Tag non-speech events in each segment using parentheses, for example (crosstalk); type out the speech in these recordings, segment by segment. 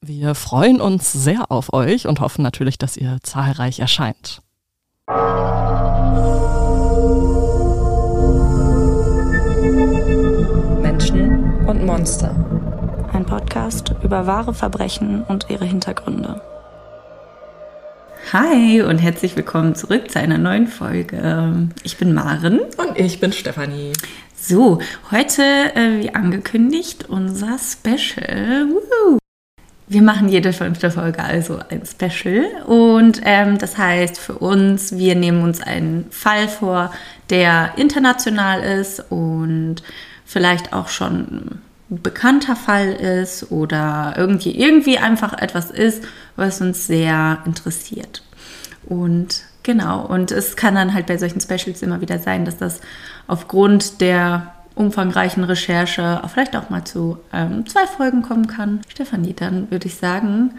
Wir freuen uns sehr auf euch und hoffen natürlich, dass ihr zahlreich erscheint. Menschen und Monster. Ein Podcast über wahre Verbrechen und ihre Hintergründe. Hi und herzlich willkommen zurück zu einer neuen Folge. Ich bin Maren. Und ich bin Stefanie. So, heute, äh, wie angekündigt, unser Special. Woo! Wir machen jede fünfte Folge also ein Special. Und ähm, das heißt für uns, wir nehmen uns einen Fall vor, der international ist und vielleicht auch schon ein bekannter Fall ist oder irgendwie, irgendwie einfach etwas ist, was uns sehr interessiert. Und genau, und es kann dann halt bei solchen Specials immer wieder sein, dass das aufgrund der umfangreichen Recherche vielleicht auch mal zu ähm, zwei Folgen kommen kann. Stefanie, dann würde ich sagen,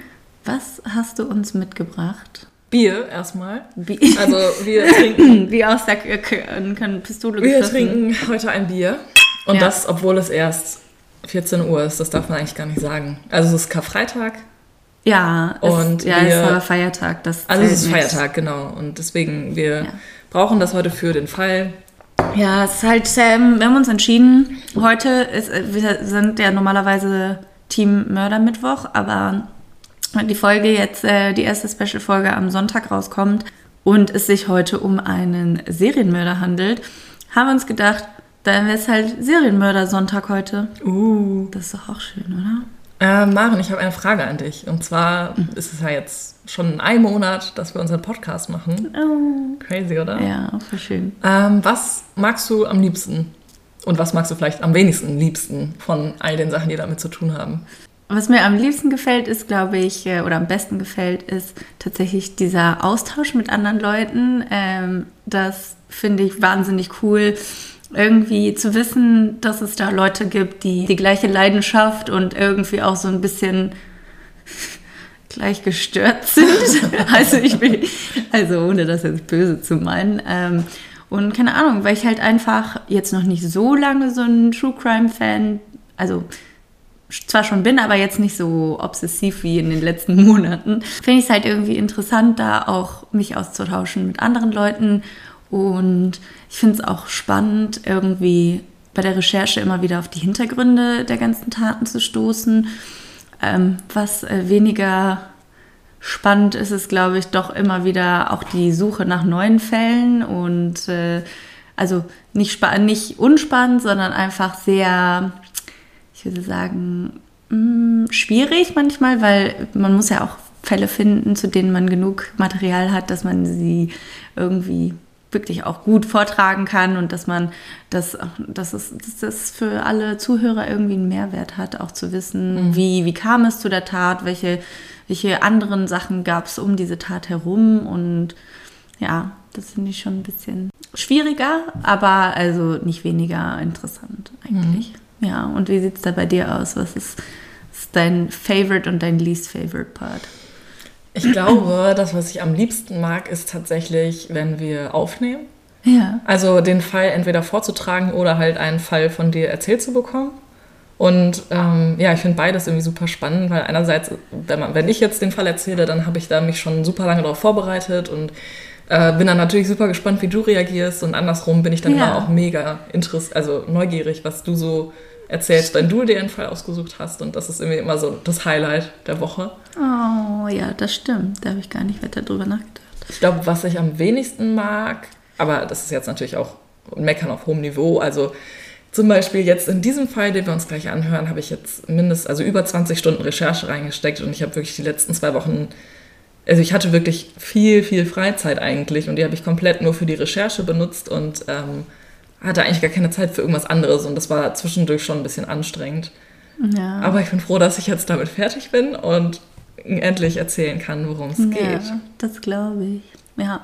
was hast du uns mitgebracht? Bier erstmal. Bier. Also wir (laughs) trinken. Wie aus der können Pistole Wir geschossen. trinken heute ein Bier. Und Ja. das, obwohl es erst 14 Uhr ist, das darf man eigentlich gar nicht sagen. Also es ist Karfreitag. Ja, es, Und ja, es wir- ist aber Feiertag. Das Also es ist. Feiertag, genau. Und deswegen, wir Ja. brauchen das heute für den Fall. Ja, es ist halt, ähm, wir haben uns entschieden, heute ist, äh, wir sind ja normalerweise Team Mördermittwoch, aber die Folge jetzt, äh, die erste Special-Folge am Sonntag rauskommt und es sich heute um einen Serienmörder handelt, haben wir uns gedacht, dann wäre es halt Serienmörder-Sonntag heute. Uh. Das ist doch auch schön, oder? Äh, Maren, ich habe eine Frage an dich. Und zwar ist es ja jetzt schon ein Monat, dass wir unseren Podcast machen. Oh. Crazy, oder? Ja, voll schön. Ähm, was magst du am liebsten? Und was magst du vielleicht am wenigsten liebsten von all den Sachen, die damit zu tun haben? Was mir am liebsten gefällt, ist, glaube ich, äh, oder am besten gefällt, ist tatsächlich dieser Austausch mit anderen Leuten. Ähm, das finde ich wahnsinnig cool. Irgendwie zu wissen, dass es da Leute gibt, die die gleiche Leidenschaft und irgendwie auch so ein bisschen (laughs) gleich gestört sind. (laughs) also ich bin, also ohne das jetzt böse zu meinen. Ähm, und keine Ahnung, weil ich halt einfach jetzt noch nicht so lange so ein True Crime Fan, also zwar schon bin, aber jetzt nicht so obsessiv wie in den letzten Monaten, finde ich es halt irgendwie interessant, da auch mich auszutauschen mit anderen Leuten. Und ich finde es auch spannend, irgendwie bei der Recherche immer wieder auf die Hintergründe der ganzen Taten zu stoßen. Ähm, was äh, weniger spannend ist, ist, glaube ich, doch immer wieder auch die Suche nach neuen Fällen und äh, also nicht, nicht unspannend, sondern einfach sehr, ich würde sagen, mh, schwierig manchmal, weil man muss ja auch Fälle finden, zu denen man genug Material hat, dass man sie irgendwie wirklich auch gut vortragen kann und dass man das, dass es, dass das für alle Zuhörer irgendwie einen Mehrwert hat, auch zu wissen, wie, wie kam es zu der Tat, welche, welche anderen Sachen gab es um diese Tat herum und ja, das finde ich schon ein bisschen schwieriger, aber also nicht weniger interessant eigentlich. Ja, und wie sieht es da bei dir aus? Was ist, ist dein Favorite und dein Least Favorite Part? Ich glaube, das, was ich am liebsten mag, ist tatsächlich, wenn wir aufnehmen. Ja. Also den Fall entweder vorzutragen oder halt einen Fall von dir erzählt zu bekommen. Und ähm, ja, ich finde beides irgendwie super spannend, weil einerseits, wenn, man, wenn ich jetzt den Fall erzähle, dann habe ich da mich schon super lange darauf vorbereitet und äh, bin dann natürlich super gespannt, wie du reagierst. Und andersrum bin ich dann Ja. immer auch mega interess also neugierig, was du so erzählst, wenn du dir einen Fall ausgesucht hast. Und das ist irgendwie immer so das Highlight der Woche. Oh, ja, das stimmt. Da habe ich gar nicht weiter drüber nachgedacht. Ich glaube, was ich am wenigsten mag, aber das ist jetzt natürlich auch Meckern auf hohem Niveau. Also zum Beispiel jetzt in diesem Fall, den wir uns gleich anhören, habe ich jetzt mindestens, also über 20 Stunden Recherche reingesteckt und ich habe wirklich die letzten zwei Wochen, also ich hatte wirklich viel, viel Freizeit eigentlich und die habe ich komplett nur für die Recherche benutzt und ähm, hatte eigentlich gar keine Zeit für irgendwas anderes und das war zwischendurch schon ein bisschen anstrengend. Ja. Aber ich bin froh, dass ich jetzt damit fertig bin und endlich erzählen kann, worum es ja, geht. das glaube ich. Ja,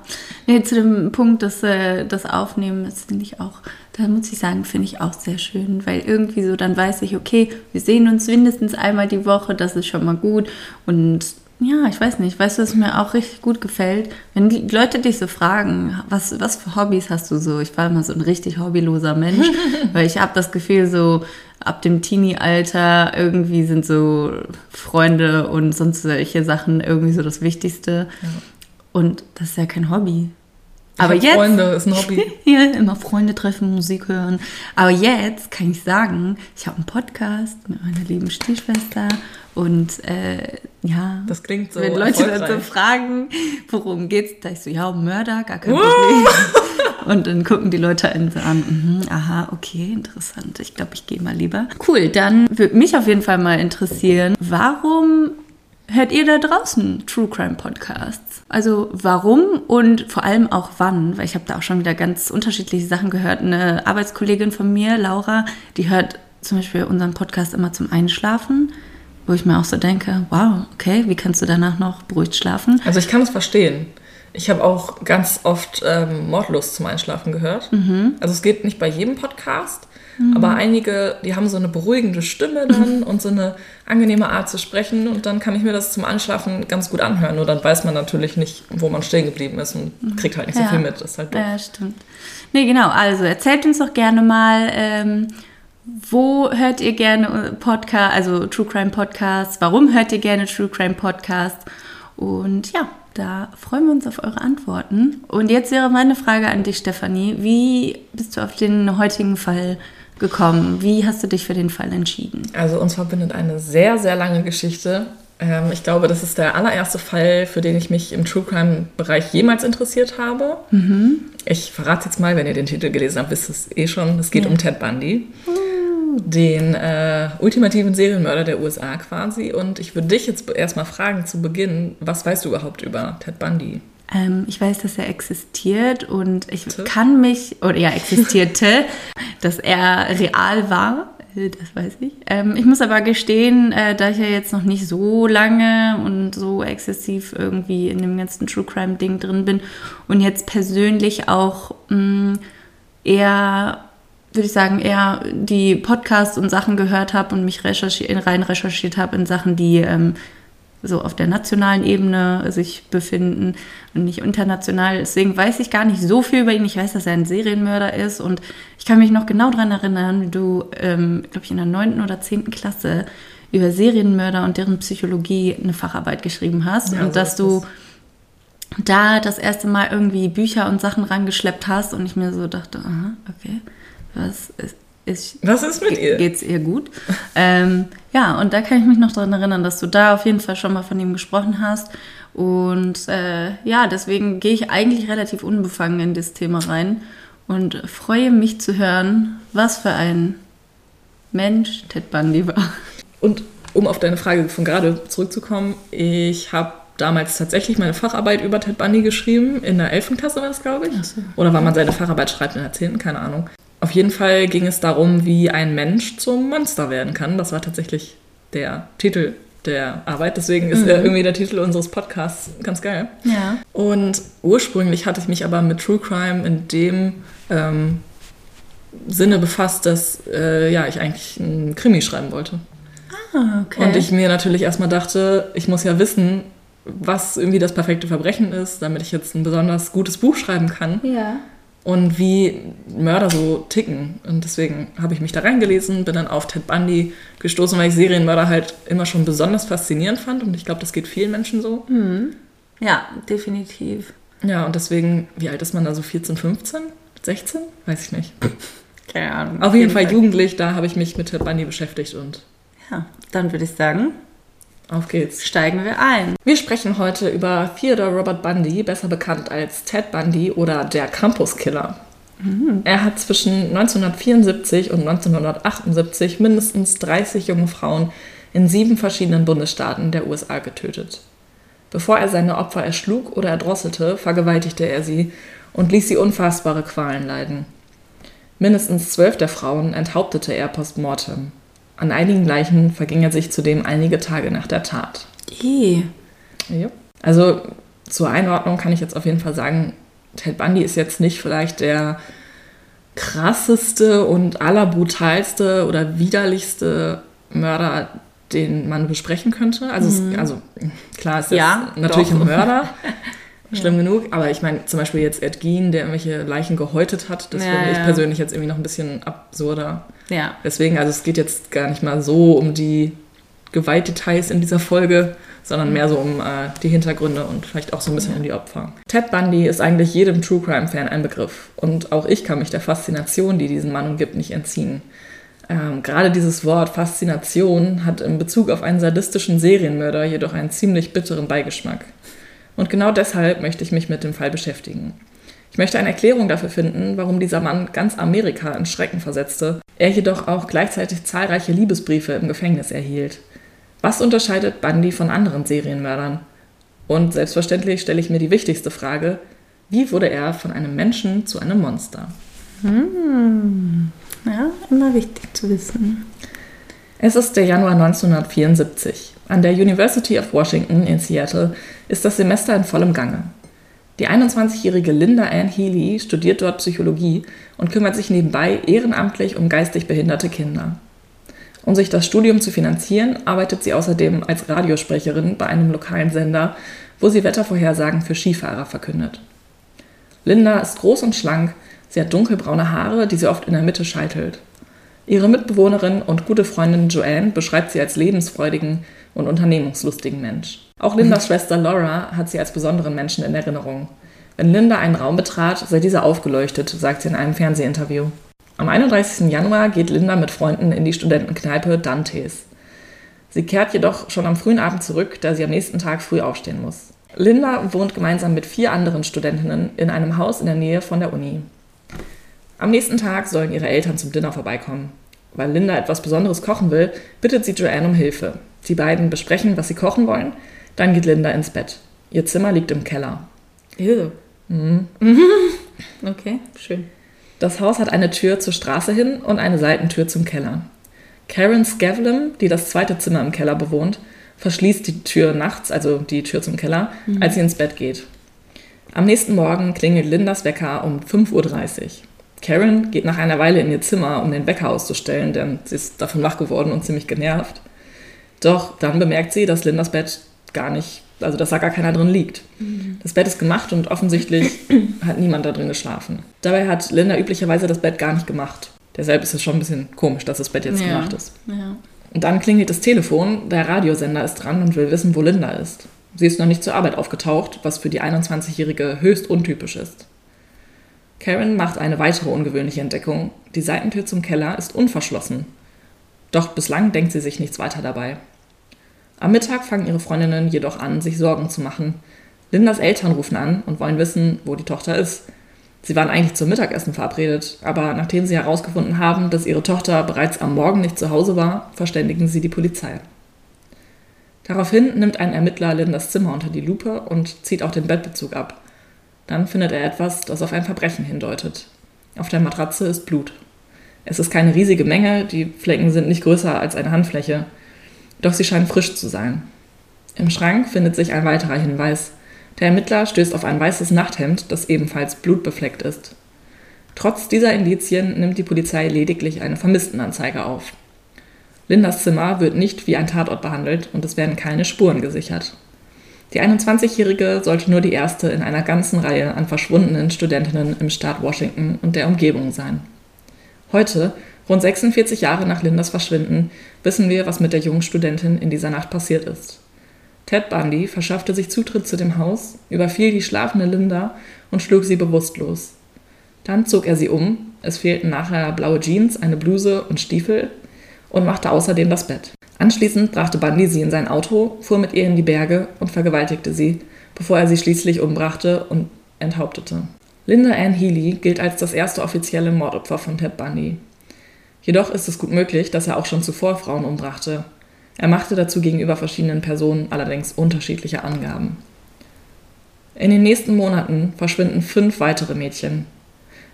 nee, zu dem Punkt, dass äh, das Aufnehmen, das finde ich auch, da muss ich sagen, finde ich auch sehr schön, weil irgendwie so, dann weiß ich, okay, wir sehen uns mindestens einmal die Woche, das ist schon mal gut und ja, ich weiß nicht, weißt du, was mir auch richtig gut gefällt? Wenn die Leute dich so fragen, was, was für Hobbys hast du so? Ich war immer so ein richtig hobbyloser Mensch, (laughs) weil ich habe das Gefühl, so ab dem Teenie-Alter irgendwie sind so Freunde und sonst solche Sachen irgendwie so das Wichtigste. Und das ist ja kein Hobby. Aber hab jetzt. Freunde ist ein Hobby. (laughs) ja, immer Freunde treffen, Musik hören. Aber jetzt kann ich sagen, ich habe einen Podcast mit meiner lieben Stiefschwester und äh, ja, Das klingt so wenn Leute dann so fragen, worum geht's, da ich so, ja, um Mörder, gar kein Problem. (laughs) Und dann gucken die Leute einen so an, mhm, aha, okay, interessant. Ich glaube, ich gehe mal lieber. Cool, dann würde mich auf jeden Fall mal interessieren, warum hört ihr da draußen True Crime Podcasts? Also warum und vor allem auch wann? Weil ich habe da auch schon wieder ganz unterschiedliche Sachen gehört. Eine Arbeitskollegin von mir, Laura, die hört zum Beispiel unseren Podcast immer zum Einschlafen, wo ich mir auch so denke, wow, okay, wie kannst du danach noch beruhigt schlafen? Also ich kann es verstehen. Ich habe auch ganz oft ähm, Mordlust zum Einschlafen gehört. Mhm. Also es geht nicht bei jedem Podcast, aber einige, die haben so eine beruhigende Stimme (laughs) dann und so eine angenehme Art zu sprechen und dann kann ich mir das zum Einschlafen ganz gut anhören. Nur dann weiß man natürlich nicht, wo man stehen geblieben ist und kriegt halt nicht so Ja. viel mit. Das ist halt doof. Ja, stimmt. Nee, genau. Also erzählt uns doch gerne mal, ähm, wo hört ihr gerne Podcast, also True Crime Podcasts? Warum hört ihr gerne True Crime Podcasts? Und ja, da freuen wir uns auf eure Antworten. Und jetzt wäre meine Frage an dich, Stefanie. Wie bist du auf den heutigen Fall gekommen? Wie hast du dich für den Fall entschieden? Also uns verbindet eine sehr, sehr lange Geschichte. Ähm, ich glaube, das ist der allererste Fall, für den ich mich im True Crime-Bereich jemals interessiert habe. Ich verrate jetzt mal, wenn ihr den Titel gelesen habt, wisst ihr es eh schon. Es geht Ja. um Ted Bundy, den äh, ultimativen Serienmörder der USA quasi. Und ich würde dich jetzt erstmal fragen zu Beginn, was weißt du überhaupt über Ted Bundy? Ähm, ich weiß, dass er existiert und ich Te? kann mich, oder ja, existierte, (laughs) dass er real war. äh, Das weiß ich. Ähm, ich muss aber gestehen, äh, da ich ja jetzt noch nicht so lange und so exzessiv irgendwie in dem ganzen True Crime Ding drin bin und jetzt persönlich auch mh, eher, würde ich sagen, eher die Podcasts und Sachen gehört habe und mich recherchi rein recherchiert habe in Sachen, die ähm, so auf der nationalen Ebene sich befinden und nicht international. Deswegen weiß ich gar nicht so viel über ihn. Ich weiß, dass er ein Serienmörder ist und ich kann mich noch genau daran erinnern, wie du, ähm, glaube ich, in der neunten oder zehnten Klasse über Serienmörder und deren Psychologie eine Facharbeit geschrieben hast Ja, und so dass du es. da das erste Mal irgendwie Bücher und Sachen rangeschleppt hast und ich mir so dachte, aha, okay, was ist, ist Was ist mit ihr? Geht's ihr gut? ähm, ja, und da kann ich mich noch daran erinnern, dass du da auf jeden Fall schon mal von ihm gesprochen hast. Und äh, ja, deswegen gehe ich eigentlich relativ unbefangen in das Thema rein und freue mich zu hören, was für ein Mensch Ted Bundy war. Und um auf deine Frage von gerade zurückzukommen, ich habe damals tatsächlich meine Facharbeit über Ted Bundy geschrieben. In der 11. Klasse war das, glaube ich. Oder wann man seine Facharbeit schreibt in der 10., keine Ahnung. Auf jeden Fall ging es darum, wie ein Mensch zum Monster werden kann. Das war tatsächlich der Titel der Arbeit. Deswegen ist äh, irgendwie der Titel unseres Podcasts ganz geil. Ja. Und ursprünglich hatte ich mich aber mit True Crime in dem ähm, Sinne befasst, dass äh, ja, ich eigentlich einen Krimi schreiben wollte. Ah, okay. Und ich mir natürlich erstmal dachte, ich muss ja wissen, was irgendwie das perfekte Verbrechen ist, damit ich jetzt ein besonders gutes Buch schreiben kann ja. Und wie Mörder so ticken. Und deswegen habe ich mich da reingelesen, bin dann auf Ted Bundy gestoßen, weil ich Serienmörder halt immer schon besonders faszinierend fand. Und ich glaube, das geht vielen Menschen so. Ja, definitiv. Ja, und deswegen, wie alt ist man da so? 14, 15? 16? Weiß ich nicht. (laughs) Keine Ahnung. Auf jeden Fall jugendlich, da habe ich mich mit Ted Bundy beschäftigt und Ja, dann würde ich sagen, auf geht's. steigen wir ein. Wir sprechen heute über Theodore Robert Bundy, besser bekannt als Ted Bundy oder der Campus Killer. Er hat zwischen 1974 und 1978 mindestens 30 junge Frauen in sieben verschiedenen Bundesstaaten der USA getötet. Bevor er seine Opfer erschlug oder erdrosselte, vergewaltigte er sie und ließ sie unfassbare Qualen leiden. Mindestens zwölf der Frauen enthauptete er post mortem. An einigen Leichen verging er sich zudem einige Tage nach der Tat. Eh. Ja. Also zur Einordnung kann ich jetzt auf jeden Fall sagen, Ted Bundy ist jetzt nicht vielleicht der krasseste und allerbrutalste oder widerlichste Mörder, den man besprechen könnte. Also, mhm. es, also klar ist das ja, natürlich doch. ein Mörder. (laughs) Schlimm ja. genug, aber ich meine zum Beispiel jetzt Ed Gein, der irgendwelche Leichen gehäutet hat, das ja, finde ich persönlich jetzt irgendwie noch ein bisschen absurder. Ja. Deswegen, also es geht jetzt gar nicht mal so um die Gewaltdetails in dieser Folge, sondern mehr so um äh, die Hintergründe und vielleicht auch so ein bisschen ja. um die Opfer. Ted Bundy ist eigentlich jedem True Crime-Fan ein Begriff. Und auch ich kann mich der Faszination, die diesen Mann umgibt, nicht entziehen. Ähm, gerade dieses Wort Faszination hat in Bezug auf einen sadistischen Serienmörder jedoch einen ziemlich bitteren Beigeschmack. Und genau deshalb möchte ich mich mit dem Fall beschäftigen. Ich möchte eine Erklärung dafür finden, warum dieser Mann ganz Amerika in Schrecken versetzte, er jedoch auch gleichzeitig zahlreiche Liebesbriefe im Gefängnis erhielt. Was unterscheidet Bundy von anderen Serienmördern? Und selbstverständlich stelle ich mir die wichtigste Frage, wie wurde er von einem Menschen zu einem Monster? Hm. Ja, immer wichtig zu wissen. Es ist der Januar 1974. An der University of Washington in Seattle ist das Semester in vollem Gange. Die 21-jährige Linda Ann Healy studiert dort Psychologie und kümmert sich nebenbei ehrenamtlich um geistig behinderte Kinder. Um sich das Studium zu finanzieren, arbeitet sie außerdem als Radiosprecherin bei einem lokalen Sender, wo sie Wettervorhersagen für Skifahrer verkündet. Linda ist groß und schlank, sie hat dunkelbraune Haare, die sie oft in der Mitte scheitelt. Ihre Mitbewohnerin und gute Freundin Joanne beschreibt sie als lebensfreudigen und unternehmungslustigen Mensch. Auch Lindas Schwester Laura hat sie als besonderen Menschen in Erinnerung. Wenn Linda einen Raum betrat, sei dieser aufgeleuchtet, sagt sie in einem Fernsehinterview. Am 31. Januar geht Linda mit Freunden in die Studentenkneipe Dantes. Sie kehrt jedoch schon am frühen Abend zurück, da sie am nächsten Tag früh aufstehen muss. Linda wohnt gemeinsam mit vier anderen Studentinnen in einem Haus in der Nähe von der Uni. Am nächsten Tag sollen ihre Eltern zum Dinner vorbeikommen. Weil Linda etwas Besonderes kochen will, bittet sie Joanne um Hilfe. Die beiden besprechen, was sie kochen wollen. Dann geht Linda ins Bett. Ihr Zimmer liegt im Keller. Ew. Mhm. (laughs) Okay, schön. Das Haus hat eine Tür zur Straße hin und eine Seitentür zum Keller. Karen Scavlem, die das zweite Zimmer im Keller bewohnt, verschließt die Tür nachts, also die Tür zum Keller, mhm. als sie ins Bett geht. Am nächsten Morgen klingelt Lindas Wecker um 5.30 Uhr. Karen geht nach einer Weile in ihr Zimmer, um den Wecker auszustellen, denn sie ist davon wach geworden und ziemlich genervt. Doch dann bemerkt sie, dass Lindas Bett gar nicht, also dass da gar keiner drin liegt. Mhm. Das Bett ist gemacht und offensichtlich (clears throat) hat niemand da drin geschlafen. Dabei hat Linda üblicherweise das Bett gar nicht gemacht. Deshalb ist es schon ein bisschen komisch, dass das Bett jetzt ja. gemacht ist. Ja. Und dann klingelt das Telefon, der Radiosender ist dran und will wissen, wo Linda ist. Sie ist noch nicht zur Arbeit aufgetaucht, was für die 21-Jährige höchst untypisch ist. Karen macht eine weitere ungewöhnliche Entdeckung. Die Seitentür zum Keller ist unverschlossen. Doch bislang denkt sie sich nichts weiter dabei. Am Mittag fangen ihre Freundinnen jedoch an, sich Sorgen zu machen. Lindas Eltern rufen an und wollen wissen, wo die Tochter ist. Sie waren eigentlich zum Mittagessen verabredet, aber nachdem sie herausgefunden haben, dass ihre Tochter bereits am Morgen nicht zu Hause war, verständigen sie die Polizei. Daraufhin nimmt ein Ermittler Lindas Zimmer unter die Lupe und zieht auch den Bettbezug ab. Dann findet er etwas, das auf ein Verbrechen hindeutet. Auf der Matratze ist Blut. Es ist keine riesige Menge, die Flecken sind nicht größer als eine Handfläche, doch sie scheinen frisch zu sein. Im Schrank findet sich ein weiterer Hinweis. Der Ermittler stößt auf ein weißes Nachthemd, das ebenfalls blutbefleckt ist. Trotz dieser Indizien nimmt die Polizei lediglich eine Vermisstenanzeige auf. Lindas Zimmer wird nicht wie ein Tatort behandelt und es werden keine Spuren gesichert. Die 21-Jährige sollte nur die erste in einer ganzen Reihe an verschwundenen Studentinnen im Staat Washington und der Umgebung sein. Heute, rund 46 Jahre nach Lindas Verschwinden, wissen wir, was mit der jungen Studentin in dieser Nacht passiert ist. Ted Bundy verschaffte sich Zutritt zu dem Haus, überfiel die schlafende Linda und schlug sie bewusstlos. Dann zog er sie um, es fehlten nachher blaue Jeans, eine Bluse und Stiefel und machte außerdem das Bett. Anschließend brachte Bundy sie in sein Auto, fuhr mit ihr in die Berge und vergewaltigte sie, bevor er sie schließlich umbrachte und enthauptete. Linda Ann Healy gilt als das erste offizielle Mordopfer von Ted Bundy. Jedoch ist es gut möglich, dass er auch schon zuvor Frauen umbrachte. Er machte dazu gegenüber verschiedenen Personen allerdings unterschiedliche Angaben. In den nächsten Monaten verschwinden fünf weitere Mädchen.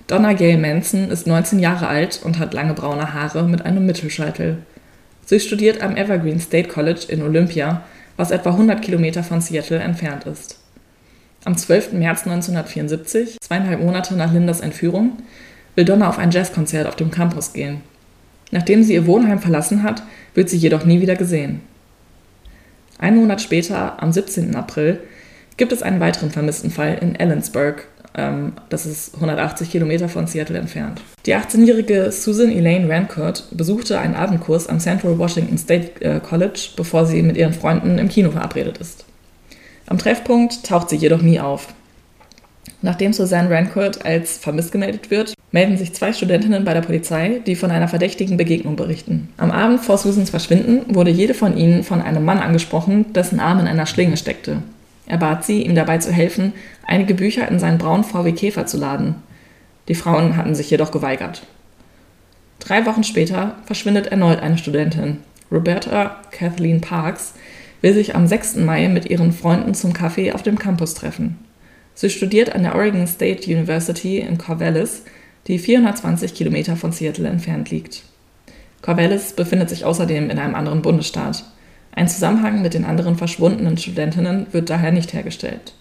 Donna Gail Manson ist 19 Jahre alt und hat lange braune Haare mit einem Mittelscheitel. Sie studiert am Evergreen State College in Olympia, was etwa 100 Kilometer von Seattle entfernt ist. Am 12. März 1974, zweieinhalb Monate nach Lindas Entführung, will Donna auf ein Jazzkonzert auf dem Campus gehen. Nachdem sie ihr Wohnheim verlassen hat, wird sie jedoch nie wieder gesehen. Einen Monat später, am 17. April, gibt es einen weiteren vermissten Fall in Ellensburg. Ähm, das ist 180 Kilometer von Seattle entfernt. Die 18-jährige Susan Elaine Rancourt besuchte einen Abendkurs am Central Washington State äh, College, bevor sie mit ihren Freunden im Kino verabredet ist. Am Treffpunkt taucht sie jedoch nie auf. Nachdem Susanne Rancourt als vermisst gemeldet wird, melden sich zwei Studentinnen bei der Polizei, die von einer verdächtigen Begegnung berichten. Am Abend vor Susans Verschwinden wurde jede von ihnen von einem Mann angesprochen, dessen Arm in einer Schlinge steckte. Er bat sie, ihm dabei zu helfen, einige Bücher in seinen braunen VW Käfer zu laden. Die Frauen hatten sich jedoch geweigert. Drei Wochen später verschwindet erneut eine Studentin. Roberta Kathleen Parks will sich am 6. Mai mit ihren Freunden zum Kaffee auf dem Campus treffen. Sie studiert an der Oregon State University in Corvallis, die 420 Kilometer von Seattle entfernt liegt. Corvallis befindet sich außerdem in einem anderen Bundesstaat. Ein Zusammenhang mit den anderen verschwundenen Studentinnen wird daher nicht hergestellt.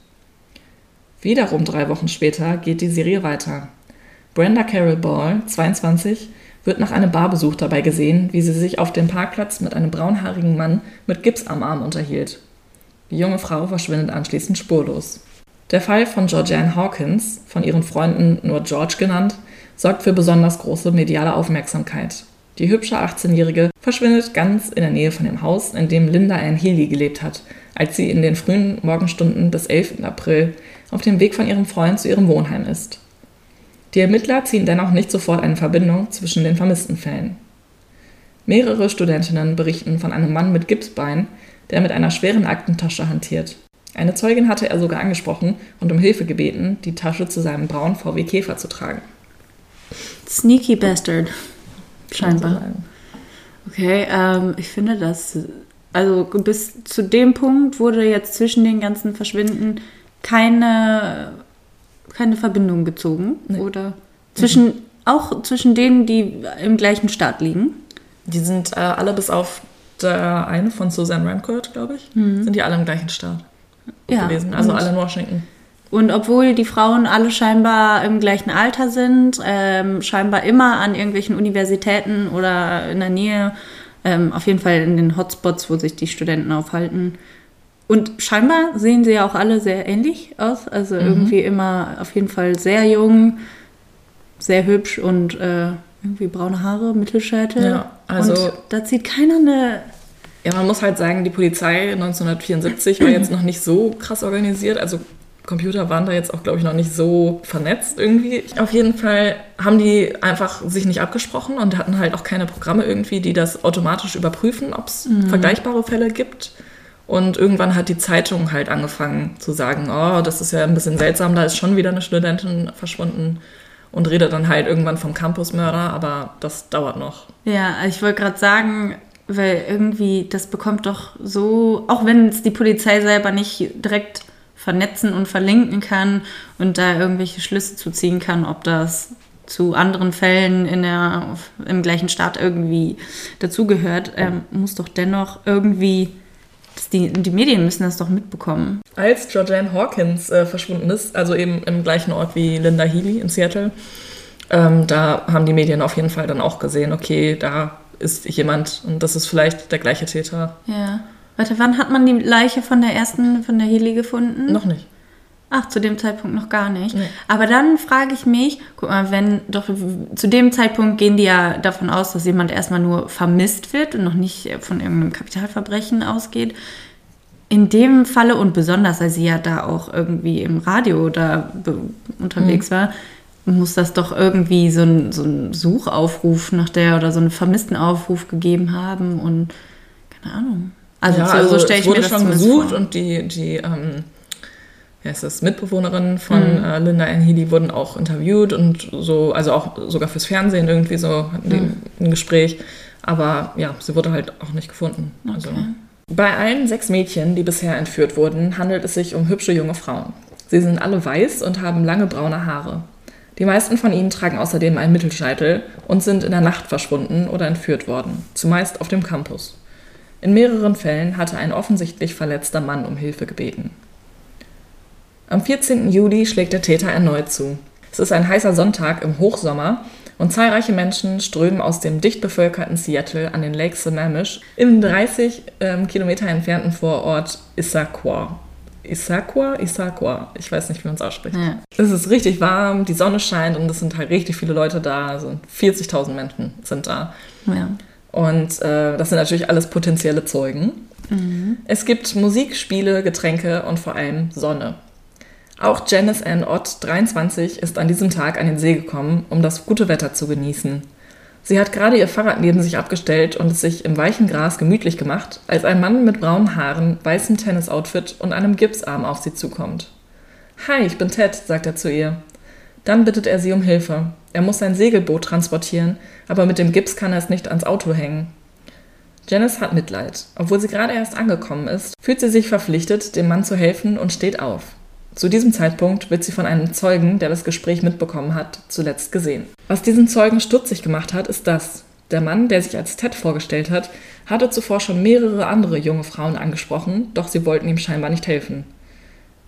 Wiederum drei Wochen später geht die Serie weiter. Brenda Carol Ball, 22, wird nach einem Barbesuch dabei gesehen, wie sie sich auf dem Parkplatz mit einem braunhaarigen Mann mit Gips am Arm unterhielt. Die junge Frau verschwindet anschließend spurlos. Der Fall von Georgianne Hawkins, von ihren Freunden nur George genannt, sorgt für besonders große mediale Aufmerksamkeit. Die hübsche 18-Jährige verschwindet ganz in der Nähe von dem Haus, in dem Linda Ann Healy gelebt hat, als sie in den frühen Morgenstunden des 11. April auf dem Weg von ihrem Freund zu ihrem Wohnheim ist. Die Ermittler ziehen dennoch nicht sofort eine Verbindung zwischen den vermissten Fällen. Mehrere Studentinnen berichten von einem Mann mit Gipsbein, der mit einer schweren Aktentasche hantiert. Eine Zeugin hatte er sogar angesprochen und um Hilfe gebeten, die Tasche zu seinem braunen VW Käfer zu tragen. Sneaky Bastard. Scheinbar. Okay, ähm, ich finde das. Also bis zu dem Punkt wurde jetzt zwischen den ganzen Verschwinden keine, keine Verbindung gezogen. Nee. Oder zwischen, mhm. auch zwischen denen, die im gleichen Staat liegen. Die sind äh, alle bis auf der eine von Susan Rancourt, glaube ich, mhm. sind die alle im gleichen Staat ja, gewesen. Also alle in Washington. Und obwohl die Frauen alle scheinbar im gleichen Alter sind, ähm, scheinbar immer an irgendwelchen Universitäten oder in der Nähe, ähm, auf jeden Fall in den Hotspots, wo sich die Studenten aufhalten. Und scheinbar sehen sie ja auch alle sehr ähnlich aus. Also mhm. irgendwie immer auf jeden Fall sehr jung, sehr hübsch und äh, irgendwie braune Haare, Mittelscheitel. Ja, also und da zieht keiner eine ja, man muss halt sagen, die Polizei 1974 war jetzt noch nicht so krass organisiert. Also Computer waren da jetzt auch, glaube ich, noch nicht so vernetzt irgendwie. Auf jeden Fall haben die einfach sich nicht abgesprochen und hatten halt auch keine Programme irgendwie, die das automatisch überprüfen, ob es mhm. vergleichbare Fälle gibt. Und irgendwann hat die Zeitung halt angefangen zu sagen, oh, das ist ja ein bisschen seltsam, da ist schon wieder eine Studentin verschwunden und redet dann halt irgendwann vom Campusmörder, aber das dauert noch. Ja, ich wollte gerade sagen, weil irgendwie, das bekommt doch so, auch wenn es die Polizei selber nicht direkt vernetzen und verlinken kann und da irgendwelche Schlüsse zu ziehen kann, ob das zu anderen Fällen in der, im gleichen Staat irgendwie dazugehört, ähm, muss doch dennoch irgendwie, die, die Medien müssen das doch mitbekommen. Als Georgianne Hawkins äh, verschwunden ist, also eben im gleichen Ort wie Linda Healy in Seattle, ähm, da haben die Medien auf jeden Fall dann auch gesehen, okay, da ist jemand und das ist vielleicht der gleiche Täter. Ja. Warte, wann hat man die Leiche von der ersten, von der Heli gefunden? Noch nicht. Ach, zu dem Zeitpunkt noch gar nicht. Nee. Aber dann frage ich mich, guck mal, wenn doch zu dem Zeitpunkt gehen die ja davon aus, dass jemand erstmal nur vermisst wird und noch nicht von irgendeinem Kapitalverbrechen ausgeht. In dem Falle und besonders, als sie ja da auch irgendwie im Radio da unterwegs mhm. war, muss das doch irgendwie so ein, so ein Suchaufruf nach der oder so einen Vermisstenaufruf gegeben haben und keine Ahnung. Also, ja, so, also so stelle ich wurde mir das schon gesucht vor. und die, die ähm, ja, ist das Mitbewohnerin von mhm. äh, Linda Healy wurden auch interviewt und so, also auch sogar fürs Fernsehen irgendwie so hatten die mhm. ein Gespräch. Aber ja, sie wurde halt auch nicht gefunden. Also okay. Also. Bei allen sechs Mädchen, die bisher entführt wurden, handelt es sich um hübsche junge Frauen. Sie sind alle weiß und haben lange braune Haare. Die meisten von ihnen tragen außerdem einen Mittelscheitel und sind in der Nacht verschwunden oder entführt worden, zumeist auf dem Campus. In mehreren Fällen hatte ein offensichtlich verletzter Mann um Hilfe gebeten. Am 14. Juli schlägt der Täter erneut zu. Es ist ein heißer Sonntag im Hochsommer und zahlreiche Menschen strömen aus dem dicht bevölkerten Seattle an den Lake Sammamish im 30 ähm, Kilometer entfernten Vorort Issaquah. Issaquah? Issaquah. Ich weiß nicht, wie man es ausspricht. Ja. Es ist richtig warm, die Sonne scheint und es sind halt richtig viele Leute da. Also 40.000 Menschen sind da. Ja. Und äh, das sind natürlich alles potenzielle Zeugen. Es gibt Musik, Spiele, Getränke und vor allem Sonne. Auch Janice Ann Ott, 23, ist an diesem Tag an den See gekommen, um das gute Wetter zu genießen. Sie hat gerade ihr Fahrrad neben sich abgestellt und es sich im weichen Gras gemütlich gemacht, als ein Mann mit braunen Haaren, weißem Tennisoutfit und einem Gipsarm auf sie zukommt. Hi, ich bin Ted, sagt er zu ihr. Dann bittet er sie um Hilfe. Er muss sein Segelboot transportieren, aber mit dem Gips kann er es nicht ans Auto hängen. Janice hat Mitleid. Obwohl sie gerade erst angekommen ist, fühlt sie sich verpflichtet, dem Mann zu helfen und steht auf. Zu diesem Zeitpunkt wird sie von einem Zeugen, der das Gespräch mitbekommen hat, zuletzt gesehen. Was diesen Zeugen stutzig gemacht hat, ist das. Der Mann, der sich als Ted vorgestellt hat, hatte zuvor schon mehrere andere junge Frauen angesprochen, doch sie wollten ihm scheinbar nicht helfen.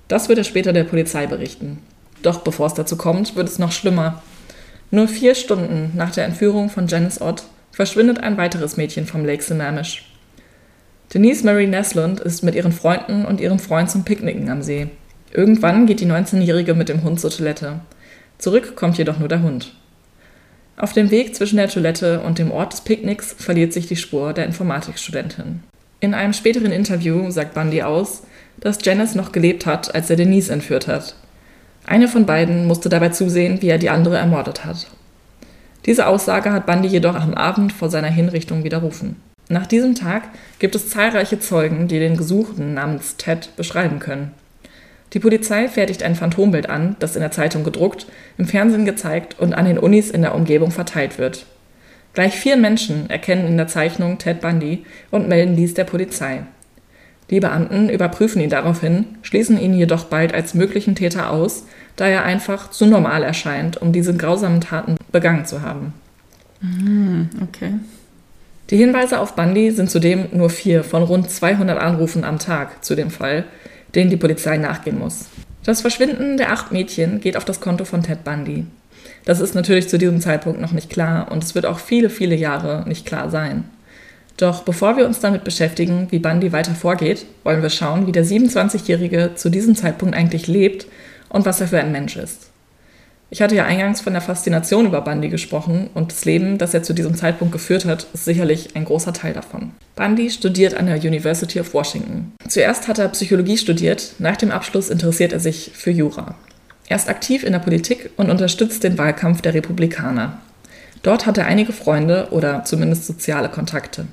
Das wird er später der Polizei berichten. Doch bevor es dazu kommt, wird es noch schlimmer. Nur vier Stunden nach der Entführung von Janice Ott verschwindet ein weiteres Mädchen vom Lake Sammamish. Denise Marie Neslund ist mit ihren Freunden und ihrem Freund zum Picknicken am See. Irgendwann geht die 19-Jährige mit dem Hund zur Toilette. Zurück kommt jedoch nur der Hund. Auf dem Weg zwischen der Toilette und dem Ort des Picknicks verliert sich die Spur der Informatikstudentin. In einem späteren Interview sagt Bundy aus, dass Janice noch gelebt hat, als er Denise entführt hat. Eine von beiden musste dabei zusehen, wie er die andere ermordet hat. Diese Aussage hat Bundy jedoch am Abend vor seiner Hinrichtung widerrufen. Nach diesem Tag gibt es zahlreiche Zeugen, die den Gesuchten namens Ted beschreiben können. Die Polizei fertigt ein Phantombild an, das in der Zeitung gedruckt, im Fernsehen gezeigt und an den Unis in der Umgebung verteilt wird. Gleich vier Menschen erkennen in der Zeichnung Ted Bundy und melden dies der Polizei. Die Beamten überprüfen ihn daraufhin, schließen ihn jedoch bald als möglichen Täter aus, da er einfach zu normal erscheint, um diese grausamen Taten begangen zu haben. Okay. Die Hinweise auf Bundy sind zudem nur vier von rund 200 Anrufen am Tag zu dem Fall, denen die Polizei nachgehen muss. Das Verschwinden der acht Mädchen geht auf das Konto von Ted Bundy. Das ist natürlich zu diesem Zeitpunkt noch nicht klar und es wird auch viele, viele Jahre nicht klar sein. Doch bevor wir uns damit beschäftigen, wie Bundy weiter vorgeht, wollen wir schauen, wie der 27-Jährige zu diesem Zeitpunkt eigentlich lebt und was er für ein Mensch ist. Ich hatte ja eingangs von der Faszination über Bundy gesprochen und das Leben, das er zu diesem Zeitpunkt geführt hat, ist sicherlich ein großer Teil davon. Bundy studiert an der University of Washington. Zuerst hat er Psychologie studiert, nach dem Abschluss interessiert er sich für Jura. Er ist aktiv in der Politik und unterstützt den Wahlkampf der Republikaner. Dort hat er einige Freunde oder zumindest soziale Kontakte.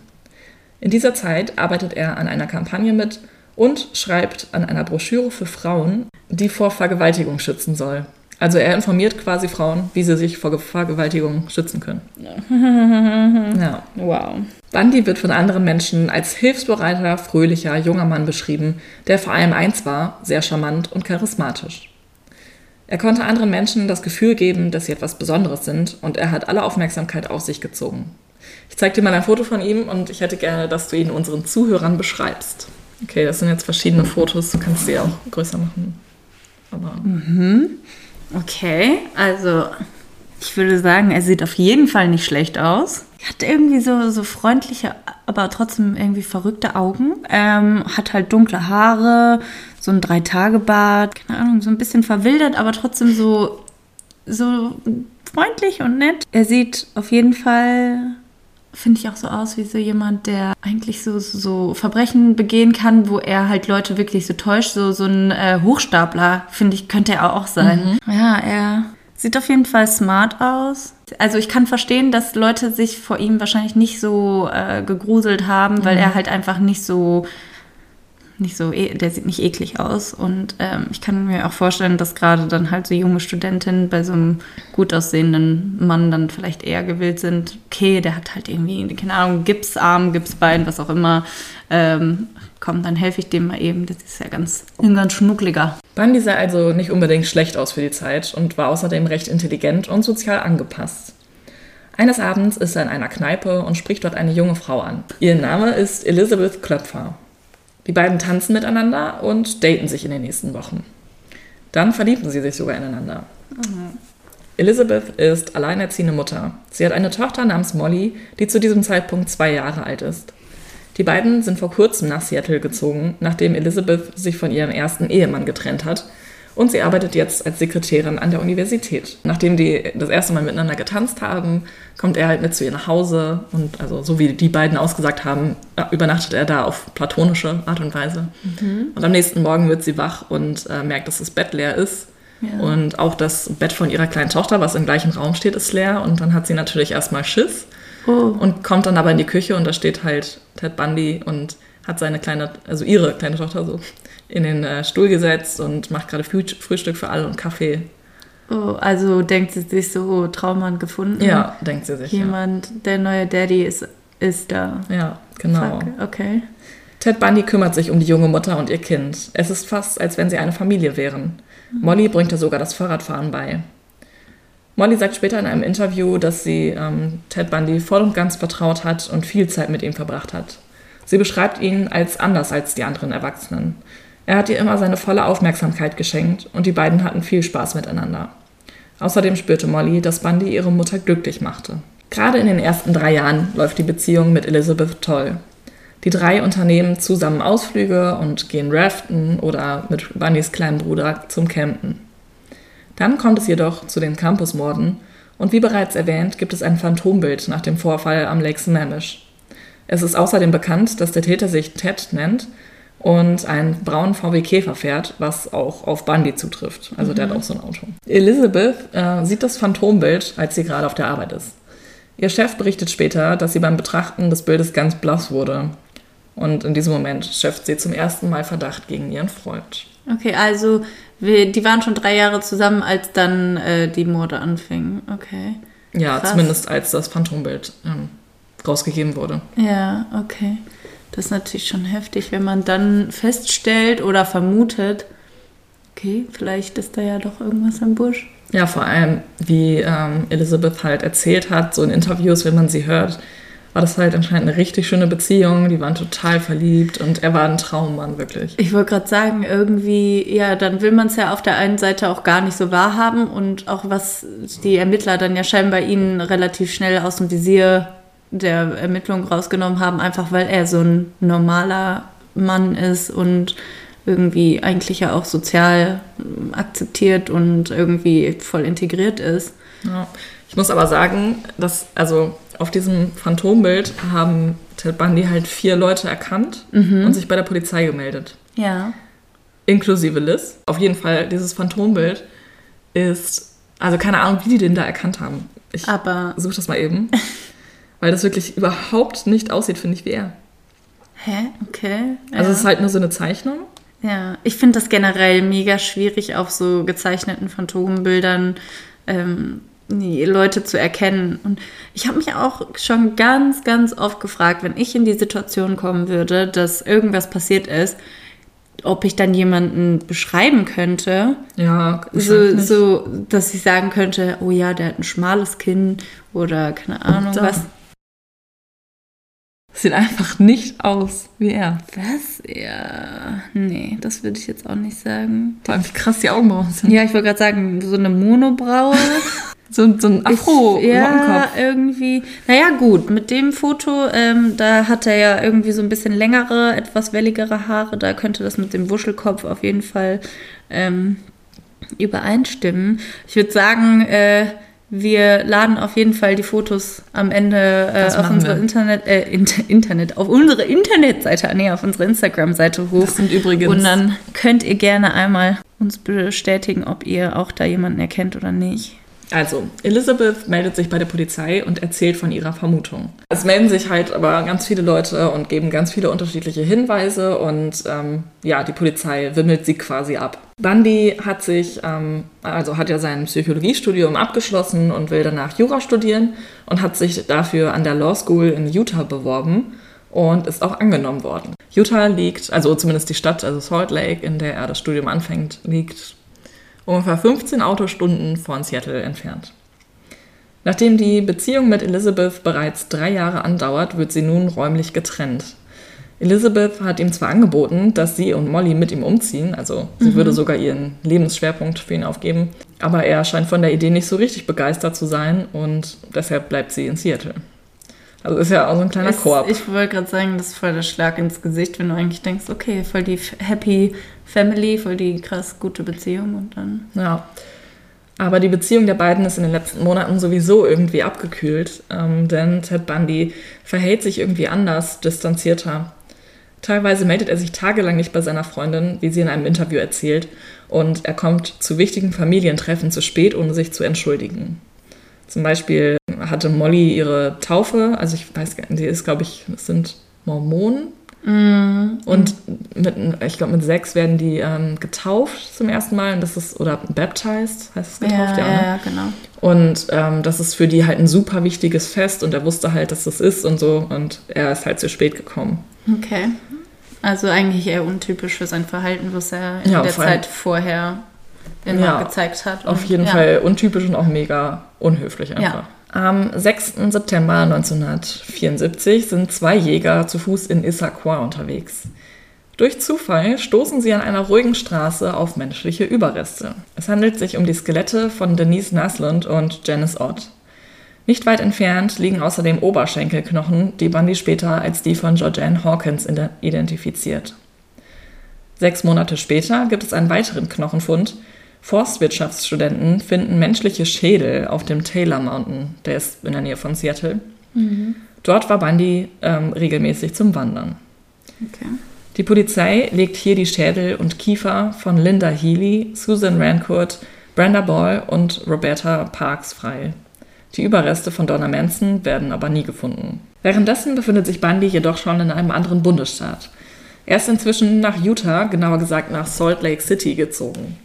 In dieser Zeit arbeitet er an einer Kampagne mit und schreibt an einer Broschüre für Frauen, die vor Vergewaltigung schützen soll. Also er informiert quasi Frauen, wie sie sich vor Vergewaltigung schützen können. Ja. (laughs) Wow. Bundy wird von anderen Menschen als hilfsbereiter, fröhlicher, junger Mann beschrieben, der vor allem eins war, sehr charmant und charismatisch. Er konnte anderen Menschen das Gefühl geben, dass sie etwas Besonderes sind und er hat alle Aufmerksamkeit auf sich gezogen. Ich zeige dir mal ein Foto von ihm und ich hätte gerne, dass du ihn unseren Zuhörern beschreibst. Okay, das sind jetzt verschiedene Fotos, du kannst sie auch größer machen. Aber Okay, also ich würde sagen, er sieht auf jeden Fall nicht schlecht aus. Er hat irgendwie so, so freundliche, aber trotzdem irgendwie verrückte Augen. Ähm, hat halt dunkle Haare, so ein Drei-Tage-Bart, keine Ahnung, so ein bisschen verwildert, aber trotzdem so, so freundlich und nett. Er sieht auf jeden Fall, finde ich auch so aus wie so jemand, der eigentlich so, so Verbrechen begehen kann, wo er halt Leute wirklich so täuscht. So, so ein äh, Hochstapler, finde ich, könnte er auch sein. Ja, er sieht auf jeden Fall smart aus. Also ich kann verstehen, dass Leute sich vor ihm wahrscheinlich nicht so äh, gegruselt haben, weil er halt einfach nicht so nicht so, e- der sieht nicht eklig aus. Und ähm, ich kann mir auch vorstellen, dass gerade dann halt so junge Studentinnen bei so einem gut aussehenden Mann dann vielleicht eher gewillt sind, okay, der hat halt irgendwie, keine Ahnung, Gipsarm, Gipsbein, was auch immer. Ähm, komm, dann helfe ich dem mal eben. Das ist ja ganz, ein ganz schnuckliger. Bundy sah also nicht unbedingt schlecht aus für die Zeit und war außerdem recht intelligent und sozial angepasst. Eines Abends ist er in einer Kneipe und spricht dort eine junge Frau an. Ihr Name ist Elizabeth Klöpfer. Die beiden tanzen miteinander und daten sich in den nächsten Wochen. Dann verliebten sie sich sogar ineinander. Elizabeth ist alleinerziehende Mutter. Sie hat eine Tochter namens Molly, die zu diesem Zeitpunkt zwei Jahre alt ist. Die beiden sind vor kurzem nach Seattle gezogen, nachdem Elizabeth sich von ihrem ersten Ehemann getrennt hat. Und sie arbeitet jetzt als Sekretärin an der Universität. Nachdem die das erste Mal miteinander getanzt haben, kommt er halt mit zu ihr nach Hause. Und also so wie die beiden ausgesagt haben, äh, übernachtet er da auf platonische Art und Weise. Und am nächsten Morgen wird sie wach und äh, merkt, dass das Bett leer ist. Ja. Und auch das Bett von ihrer kleinen Tochter, was im gleichen Raum steht, ist leer. Und dann hat sie natürlich erstmal Schiss Oh. und kommt dann aber in die Küche und da steht halt Ted Bundy und hat seine kleine, also ihre kleine Tochter so in den äh, Stuhl gesetzt und macht gerade Früh Frühstück für alle und Kaffee. oh, also denkt sie sich so, oh, Traummann gefunden. Ja, denkt sie sich. Jemand, der neue Daddy ist, ist da. Ja, ja genau. Fuck, okay. Ted Bundy kümmert sich um die junge Mutter und ihr Kind. Es ist fast, als wenn sie eine Familie wären. Molly bringt ihr sogar das Fahrradfahren bei. Molly sagt später in einem Interview, dass sie ähm, Ted Bundy voll und ganz vertraut hat und viel Zeit mit ihm verbracht hat. Sie beschreibt ihn als anders als die anderen Erwachsenen. Er hat ihr immer seine volle Aufmerksamkeit geschenkt und die beiden hatten viel Spaß miteinander. Außerdem spürte Molly, dass Bundy ihre Mutter glücklich machte. Gerade in den ersten drei Jahren läuft die Beziehung mit Elizabeth toll. Die drei unternehmen zusammen Ausflüge und gehen raften oder mit Bundys kleinem Bruder zum Campen. Dann kommt es jedoch zu den Campusmorden und wie bereits erwähnt, gibt es ein Phantombild nach dem Vorfall am Lake Sammamish. Es ist außerdem bekannt, dass der Täter sich Ted nennt und einen braunen VW Käfer fährt, was auch auf Bundy zutrifft. Also der hat auch so ein Auto. Elizabeth äh, sieht das Phantombild, als sie gerade auf der Arbeit ist. Ihr Chef berichtet später, dass sie beim Betrachten des Bildes ganz blass wurde. Und in diesem Moment schöpft sie zum ersten Mal Verdacht gegen ihren Freund. Okay, also wir, die waren schon drei Jahre zusammen, als dann äh, die Morde anfingen. Okay. Ja, Krass. zumindest als das Phantombild ähm, rausgegeben wurde. Ja, okay. Das ist natürlich schon heftig, wenn man dann feststellt oder vermutet, okay, vielleicht ist da ja doch irgendwas im Busch. Ja, vor allem, wie ähm, Elizabeth halt erzählt hat, so in Interviews, wenn man sie hört, war das halt anscheinend eine richtig schöne Beziehung. Die waren total verliebt und er war ein Traummann, wirklich. Ich wollte gerade sagen, irgendwie, ja, dann will man es ja auf der einen Seite auch gar nicht so wahrhaben und auch was die Ermittler dann ja scheinbar ihn relativ schnell aus dem Visier der Ermittlung rausgenommen haben, einfach weil er so ein normaler Mann ist und irgendwie eigentlich ja auch sozial akzeptiert und irgendwie voll integriert ist. Ja. Ich muss aber sagen, dass, also auf diesem Phantombild haben Ted Bundy halt vier Leute erkannt und sich bei der Polizei gemeldet. Ja. Inklusive Liz. Auf jeden Fall, dieses Phantombild ist, also keine Ahnung, wie die den da erkannt haben. Ich Aber, suche das mal eben. (laughs) Weil das wirklich überhaupt nicht aussieht, finde ich, wie er. hä? Okay. Also ja. es ist halt nur so eine Zeichnung. Ja, ich finde das generell mega schwierig, auf so gezeichneten Phantombildern ähm, die Leute zu erkennen. Und ich habe mich auch schon ganz, ganz oft gefragt, wenn ich in die Situation kommen würde, dass irgendwas passiert ist, ob ich dann jemanden beschreiben könnte, Ja, so, so, dass ich sagen könnte, oh ja, der hat ein schmales Kinn oder keine Ahnung was. Sieht einfach nicht aus wie er. Was? Ja, nee, das würde ich jetzt auch nicht sagen. Vor allem, wie krass die Augenbrauen sind. Ja, ich wollte gerade sagen, so eine Monobraue. So, (laughs) so ein Afro Ich- ja, irgendwie. Naja, gut, mit dem Foto, ähm, da hat er ja irgendwie so ein bisschen längere, etwas welligere Haare. Da könnte das mit dem Wuschelkopf auf jeden Fall ähm, übereinstimmen. Ich würde sagen, äh, wir laden auf jeden Fall die Fotos am Ende äh, auf unsere wir. Internet, äh, Inter Internet, auf unsere Internetseite, nee, auf unsere Instagram-Seite hoch. Das sind übrigens- Und dann könnt ihr gerne einmal uns bestätigen, ob ihr auch da jemanden erkennt oder nicht. Also, Elizabeth meldet sich bei der Polizei und erzählt von ihrer Vermutung. Es melden sich halt aber ganz viele Leute und geben ganz viele unterschiedliche Hinweise und ähm, ja, die Polizei wimmelt sie quasi ab. Bundy hat sich, ähm, also hat ja sein Psychologiestudium abgeschlossen und will danach Jura studieren und hat sich dafür an der Law School in Utah beworben und ist auch angenommen worden. Utah liegt, also zumindest die Stadt, also Salt Lake, in der er das Studium anfängt, liegt ungefähr 15 Autostunden von Seattle entfernt. Nachdem die Beziehung mit Elizabeth bereits drei Jahre andauert, wird sie nun räumlich getrennt. Elizabeth hat ihm zwar angeboten, dass sie und Molly mit ihm umziehen, also sie würde sogar ihren Lebensschwerpunkt für ihn aufgeben, aber er scheint von der Idee nicht so richtig begeistert zu sein und deshalb bleibt sie in Seattle. Also ist ja auch so ein kleiner Ist- Koop. Ich wollte gerade sagen, das ist voll der Schlag ins Gesicht, wenn du eigentlich denkst, okay, voll die happy Family, voll die krass gute Beziehung und dann. Ja. Aber die Beziehung der beiden ist in den letzten Monaten sowieso irgendwie abgekühlt, ähm, denn Ted Bundy verhält sich irgendwie anders, distanzierter. Teilweise meldet er sich tagelang nicht bei seiner Freundin, wie sie in einem Interview erzählt, und er kommt zu wichtigen Familientreffen zu spät, ohne sich zu entschuldigen. Zum Beispiel hatte Molly ihre Taufe, also ich weiß gar nicht, die ist, glaube ich, sind Mormonen. Und mit, ich glaube, mit sechs werden die ähm, getauft zum ersten Mal. Und das ist, oder baptized heißt es getauft, ja. ja, ne? ja, genau. Und ähm, das ist für die halt ein super wichtiges Fest und er wusste halt, dass das ist und so. Und er ist halt zu spät gekommen. Okay. Also eigentlich eher untypisch für sein Verhalten, was er in Ja, der Zeit vorher immer Ja, gezeigt hat. Auf Und jeden ja. Fall untypisch und auch mega unhöflich einfach. Am 6. September 1974 sind zwei Jäger zu Fuß in Issaquah unterwegs. Durch Zufall stoßen sie an einer ruhigen Straße auf menschliche Überreste. Es handelt sich um die Skelette von Denise Naslund und Janice Ott. Nicht weit entfernt liegen außerdem Oberschenkelknochen, die Bundy später als die von Georgianne Hawkins ide- identifiziert. Sechs Monate später gibt es einen weiteren Knochenfund. Forstwirtschaftsstudenten finden menschliche Schädel auf dem Taylor Mountain, der ist in der Nähe von Seattle. Dort war Bundy ähm, regelmäßig zum Wandern. Okay. Die Polizei legt hier die Schädel und Kiefer von Linda Healy, Susan Rancourt, Brenda Ball und Roberta Parks frei. Die Überreste von Donna Manson werden aber nie gefunden. Währenddessen befindet sich Bundy jedoch schon in einem anderen Bundesstaat. Er ist inzwischen nach Utah, genauer gesagt nach Salt Lake City, gezogen.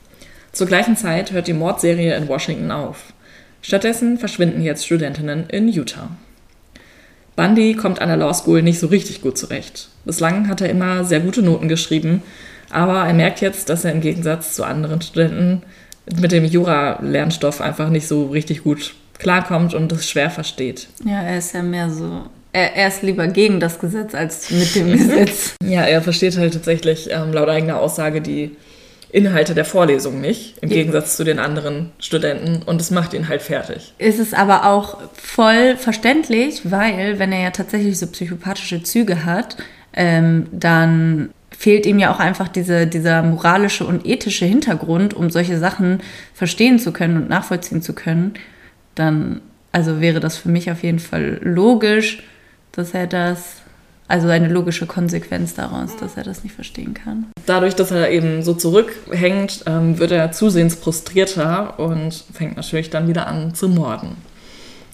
Zur gleichen Zeit hört die Mordserie in Washington auf. Stattdessen verschwinden jetzt Studentinnen in Utah. Bundy kommt an der Law School nicht so richtig gut zurecht. Bislang hat er immer sehr gute Noten geschrieben, aber er merkt jetzt, dass er im Gegensatz zu anderen Studenten mit dem Jura-Lernstoff einfach nicht so richtig gut klarkommt und es schwer versteht. Ja, er ist ja mehr so. Er, er ist lieber gegen das Gesetz als mit dem (laughs) Gesetz. Ja, er versteht halt tatsächlich ähm, laut eigener Aussage die Inhalte der Vorlesung nicht, im Ja. Gegensatz zu den anderen Studenten und es macht ihn halt fertig. ist es aber auch voll verständlich, weil wenn er ja tatsächlich so psychopathische Züge hat, ähm, dann fehlt ihm ja auch einfach diese, dieser moralische und ethische Hintergrund, um solche Sachen verstehen zu können und nachvollziehen zu können. Dann, also wäre das für mich auf jeden Fall logisch, dass er das, also eine logische Konsequenz daraus, dass er das nicht verstehen kann. Dadurch, dass er eben so zurückhängt, ähm, wird er zusehends frustrierter und fängt natürlich dann wieder an zu morden.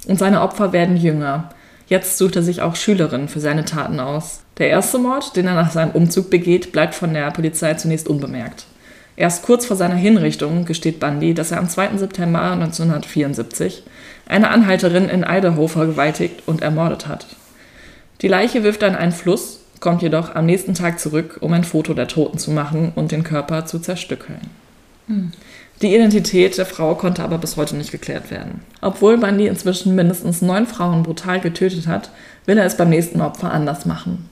Und seine Opfer werden jünger. Jetzt sucht er sich auch Schülerinnen für seine Taten aus. Der erste Mord, den er nach seinem Umzug begeht, bleibt von der Polizei zunächst unbemerkt. Erst kurz vor seiner Hinrichtung gesteht Bundy, dass er am 2. September 1974 eine Anhalterin in Idaho vergewaltigt und ermordet hat. Die Leiche wirft in einen Fluss, kommt jedoch am nächsten Tag zurück, um ein Foto der Toten zu machen und den Körper zu zerstückeln. Die Identität der Frau konnte aber bis heute nicht geklärt werden. Obwohl Bundy inzwischen mindestens neun Frauen brutal getötet hat, will er es beim nächsten Opfer anders machen.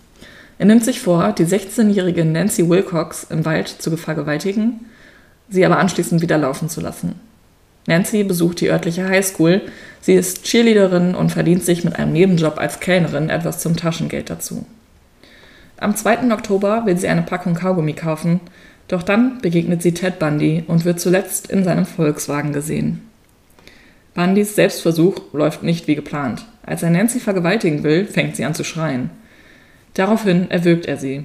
Er nimmt sich vor, die 16-jährige Nancy Wilcox im Wald zu vergewaltigen, sie aber anschließend wieder laufen zu lassen. Nancy besucht die örtliche Highschool. Sie ist Cheerleaderin und verdient sich mit einem Nebenjob als Kellnerin etwas zum Taschengeld dazu. Am 2. Oktober will sie eine Packung Kaugummi kaufen, doch dann begegnet sie Ted Bundy und wird zuletzt in seinem Volkswagen gesehen. Bundys Selbstversuch läuft nicht wie geplant. Als er Nancy vergewaltigen will, fängt sie an zu schreien. Daraufhin erwürgt er sie.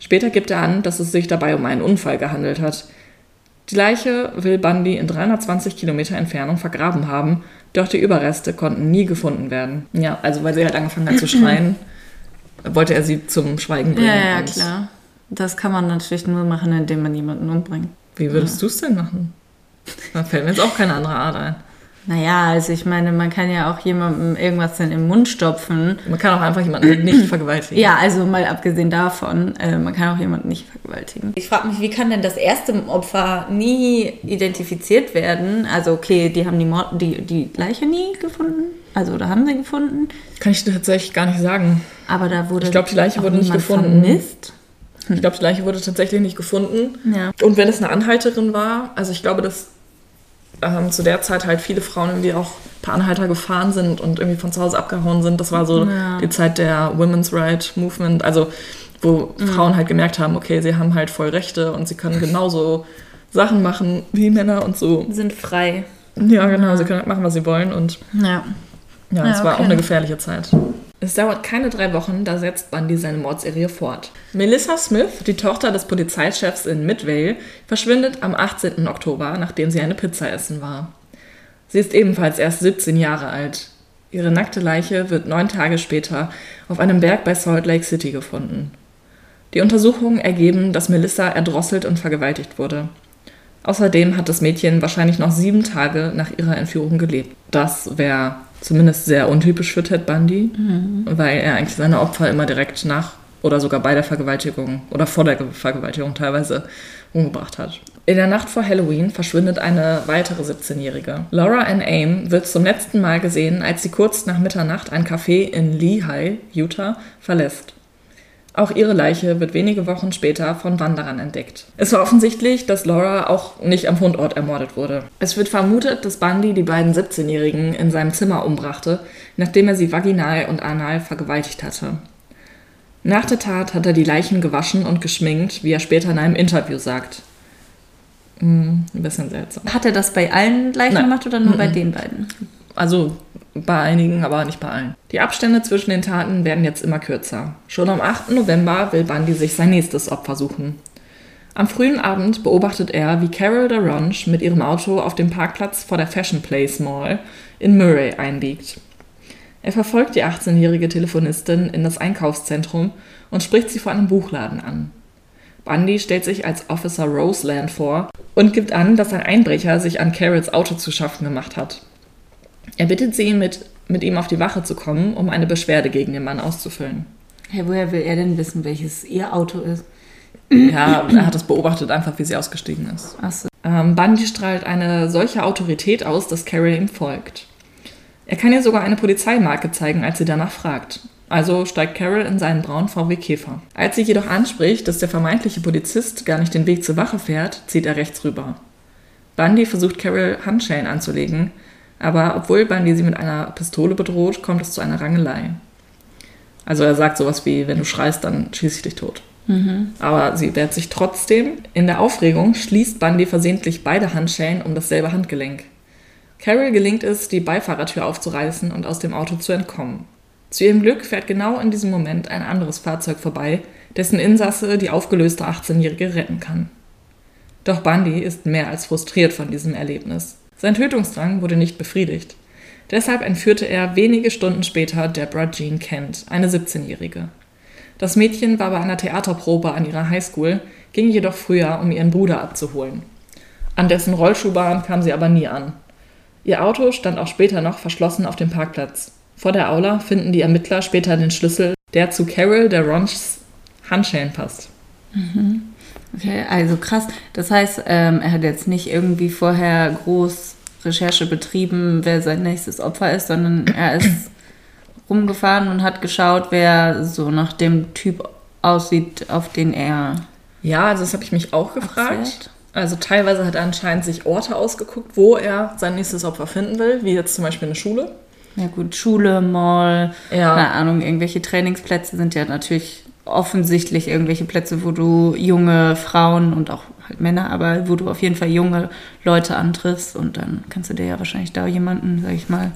Später gibt er an, dass es sich dabei um einen Unfall gehandelt hat. Die Leiche will Bundy in 320 Kilometer Entfernung vergraben haben, doch die Überreste konnten nie gefunden werden. Ja, also weil sie halt angefangen hat zu (clears throat) schreien, wollte er sie zum Schweigen bringen. Ja, ja, klar. Das kann man natürlich nur machen, indem man jemanden umbringt. Wie würdest du es denn machen? Da fällt mir jetzt auch keine andere Art ein. Naja, also ich meine, man kann ja auch jemandem irgendwas in den Mund stopfen. Man kann auch einfach jemanden nicht (clears throat) vergewaltigen. Ja, also mal abgesehen davon, äh, man kann auch jemanden nicht vergewaltigen. Ich frage mich, wie kann denn das erste Opfer nie identifiziert werden? Also okay, die haben die, Mord die, die Leiche nie gefunden. Also da haben sie gefunden. Kann ich dir tatsächlich gar nicht sagen. Aber da wurde Ich glaub, die Leiche wurde nicht gefunden. Vermisst. Ich glaube, die Leiche wurde tatsächlich nicht gefunden. Ja. Und wenn es eine Anhalterin war, also ich glaube, dass ähm, zu der Zeit halt viele Frauen irgendwie auch per Anhalter gefahren sind und irgendwie von zu Hause abgehauen sind. Das war so Ja. die Zeit der Women's Right Movement, also wo Frauen halt gemerkt haben, okay, sie haben halt voll Rechte und sie können genauso Sachen machen wie Männer und so. Sind frei. Ja, genau, sie können halt machen, was sie wollen und Ja. Ja, es war okay. auch eine gefährliche Zeit. Es dauert keine drei Wochen, da setzt Bundy seine Mordserie fort. Melissa Smith, die Tochter des Polizeichefs in Midvale, verschwindet am 18. Oktober, nachdem sie eine Pizza essen war. Sie ist ebenfalls erst 17 Jahre alt. Ihre nackte Leiche wird neun Tage später auf einem Berg bei Salt Lake City gefunden. Die Untersuchungen ergeben, dass Melissa erdrosselt und vergewaltigt wurde. Außerdem hat das Mädchen wahrscheinlich noch sieben Tage nach ihrer Entführung gelebt. Das wäre zumindest sehr untypisch für Ted Bundy, weil er eigentlich seine Opfer immer direkt nach oder sogar bei der Vergewaltigung oder vor der Ge- Vergewaltigung teilweise umgebracht hat. In der Nacht vor Halloween verschwindet eine weitere 17-Jährige. Laura Ann Aim wird zum letzten Mal gesehen, als sie kurz nach Mitternacht ein Café in Lehigh, Utah, verlässt. Auch ihre Leiche wird wenige Wochen später von Wanderern entdeckt. Es war offensichtlich, dass Laura auch nicht am Fundort ermordet wurde. Es wird vermutet, dass Bundy die beiden 17-Jährigen in seinem Zimmer umbrachte, nachdem er sie vaginal und anal vergewaltigt hatte. Nach der Tat hat er die Leichen gewaschen und geschminkt, wie er später in einem Interview sagt. Hm, ein bisschen seltsam. Hat er das bei allen Leichen Nein. gemacht oder nur bei den beiden? Also bei einigen, aber nicht bei allen. Die Abstände zwischen den Taten werden jetzt immer kürzer. Schon am 8. November will Bundy sich sein nächstes Opfer suchen. Am frühen Abend beobachtet er, wie Carol DaRonch mit ihrem Auto auf dem Parkplatz vor der Fashion Place Mall in Murray einbiegt. Er verfolgt die 18-jährige Telefonistin in das Einkaufszentrum und spricht sie vor einem Buchladen an. Bundy stellt sich als Officer Roseland vor und gibt an, dass ein Einbrecher sich an Carols Auto zu schaffen gemacht hat. Er bittet sie, mit, mit ihm auf die Wache zu kommen, um eine Beschwerde gegen den Mann auszufüllen. Hey, woher will er denn wissen, welches ihr Auto ist? Ja, er hat es beobachtet, einfach wie sie ausgestiegen ist. Achso. Ähm, Bundy strahlt eine solche Autorität aus, dass Carol ihm folgt. Er kann ihr sogar eine Polizeimarke zeigen, als sie danach fragt. Also steigt Carol in seinen braunen VW Käfer. Als sie jedoch anspricht, dass der vermeintliche Polizist gar nicht den Weg zur Wache fährt, zieht er rechts rüber. Bundy versucht Carol Handschellen anzulegen, aber obwohl Bundy sie mit einer Pistole bedroht, kommt es zu einer Rangelei. Also er sagt sowas wie, wenn du schreist, dann schieße ich dich tot. Aber sie wehrt sich trotzdem. In der Aufregung schließt Bundy versehentlich beide Handschellen um dasselbe Handgelenk. Carol gelingt es, die Beifahrertür aufzureißen und aus dem Auto zu entkommen. Zu ihrem Glück fährt genau in diesem Moment ein anderes Fahrzeug vorbei, dessen Insasse die aufgelöste 18-Jährige retten kann. Doch Bundy ist mehr als frustriert von diesem Erlebnis. Sein Tötungsdrang wurde nicht befriedigt. Deshalb entführte er wenige Stunden später Deborah Jean Kent, eine 17-Jährige. Das Mädchen war bei einer Theaterprobe an ihrer Highschool, ging jedoch früher, um ihren Bruder abzuholen. An dessen Rollschuhbahn kam sie aber nie an. Ihr Auto stand auch später noch verschlossen auf dem Parkplatz. Vor der Aula finden die Ermittler später den Schlüssel, der zu Carol der Ronchs Handschellen passt. Okay, also krass. Das heißt, ähm, er hat jetzt nicht irgendwie vorher groß Recherche betrieben, wer sein nächstes Opfer ist, sondern er ist (clears throat) rumgefahren und hat geschaut, wer so nach dem Typ aussieht, auf den er Ja, also das habe ich mich auch gefragt. abfährt. Also teilweise hat er anscheinend sich Orte ausgeguckt, wo er sein nächstes Opfer finden will, wie jetzt zum Beispiel eine Schule. Ja gut, Schule, Mall, Ja. keine Ahnung, irgendwelche Trainingsplätze sind ja natürlich offensichtlich irgendwelche Plätze, wo du junge Frauen und auch halt Männer, aber wo du auf jeden Fall junge Leute antriffst und dann kannst du dir ja wahrscheinlich da jemanden, sag ich mal,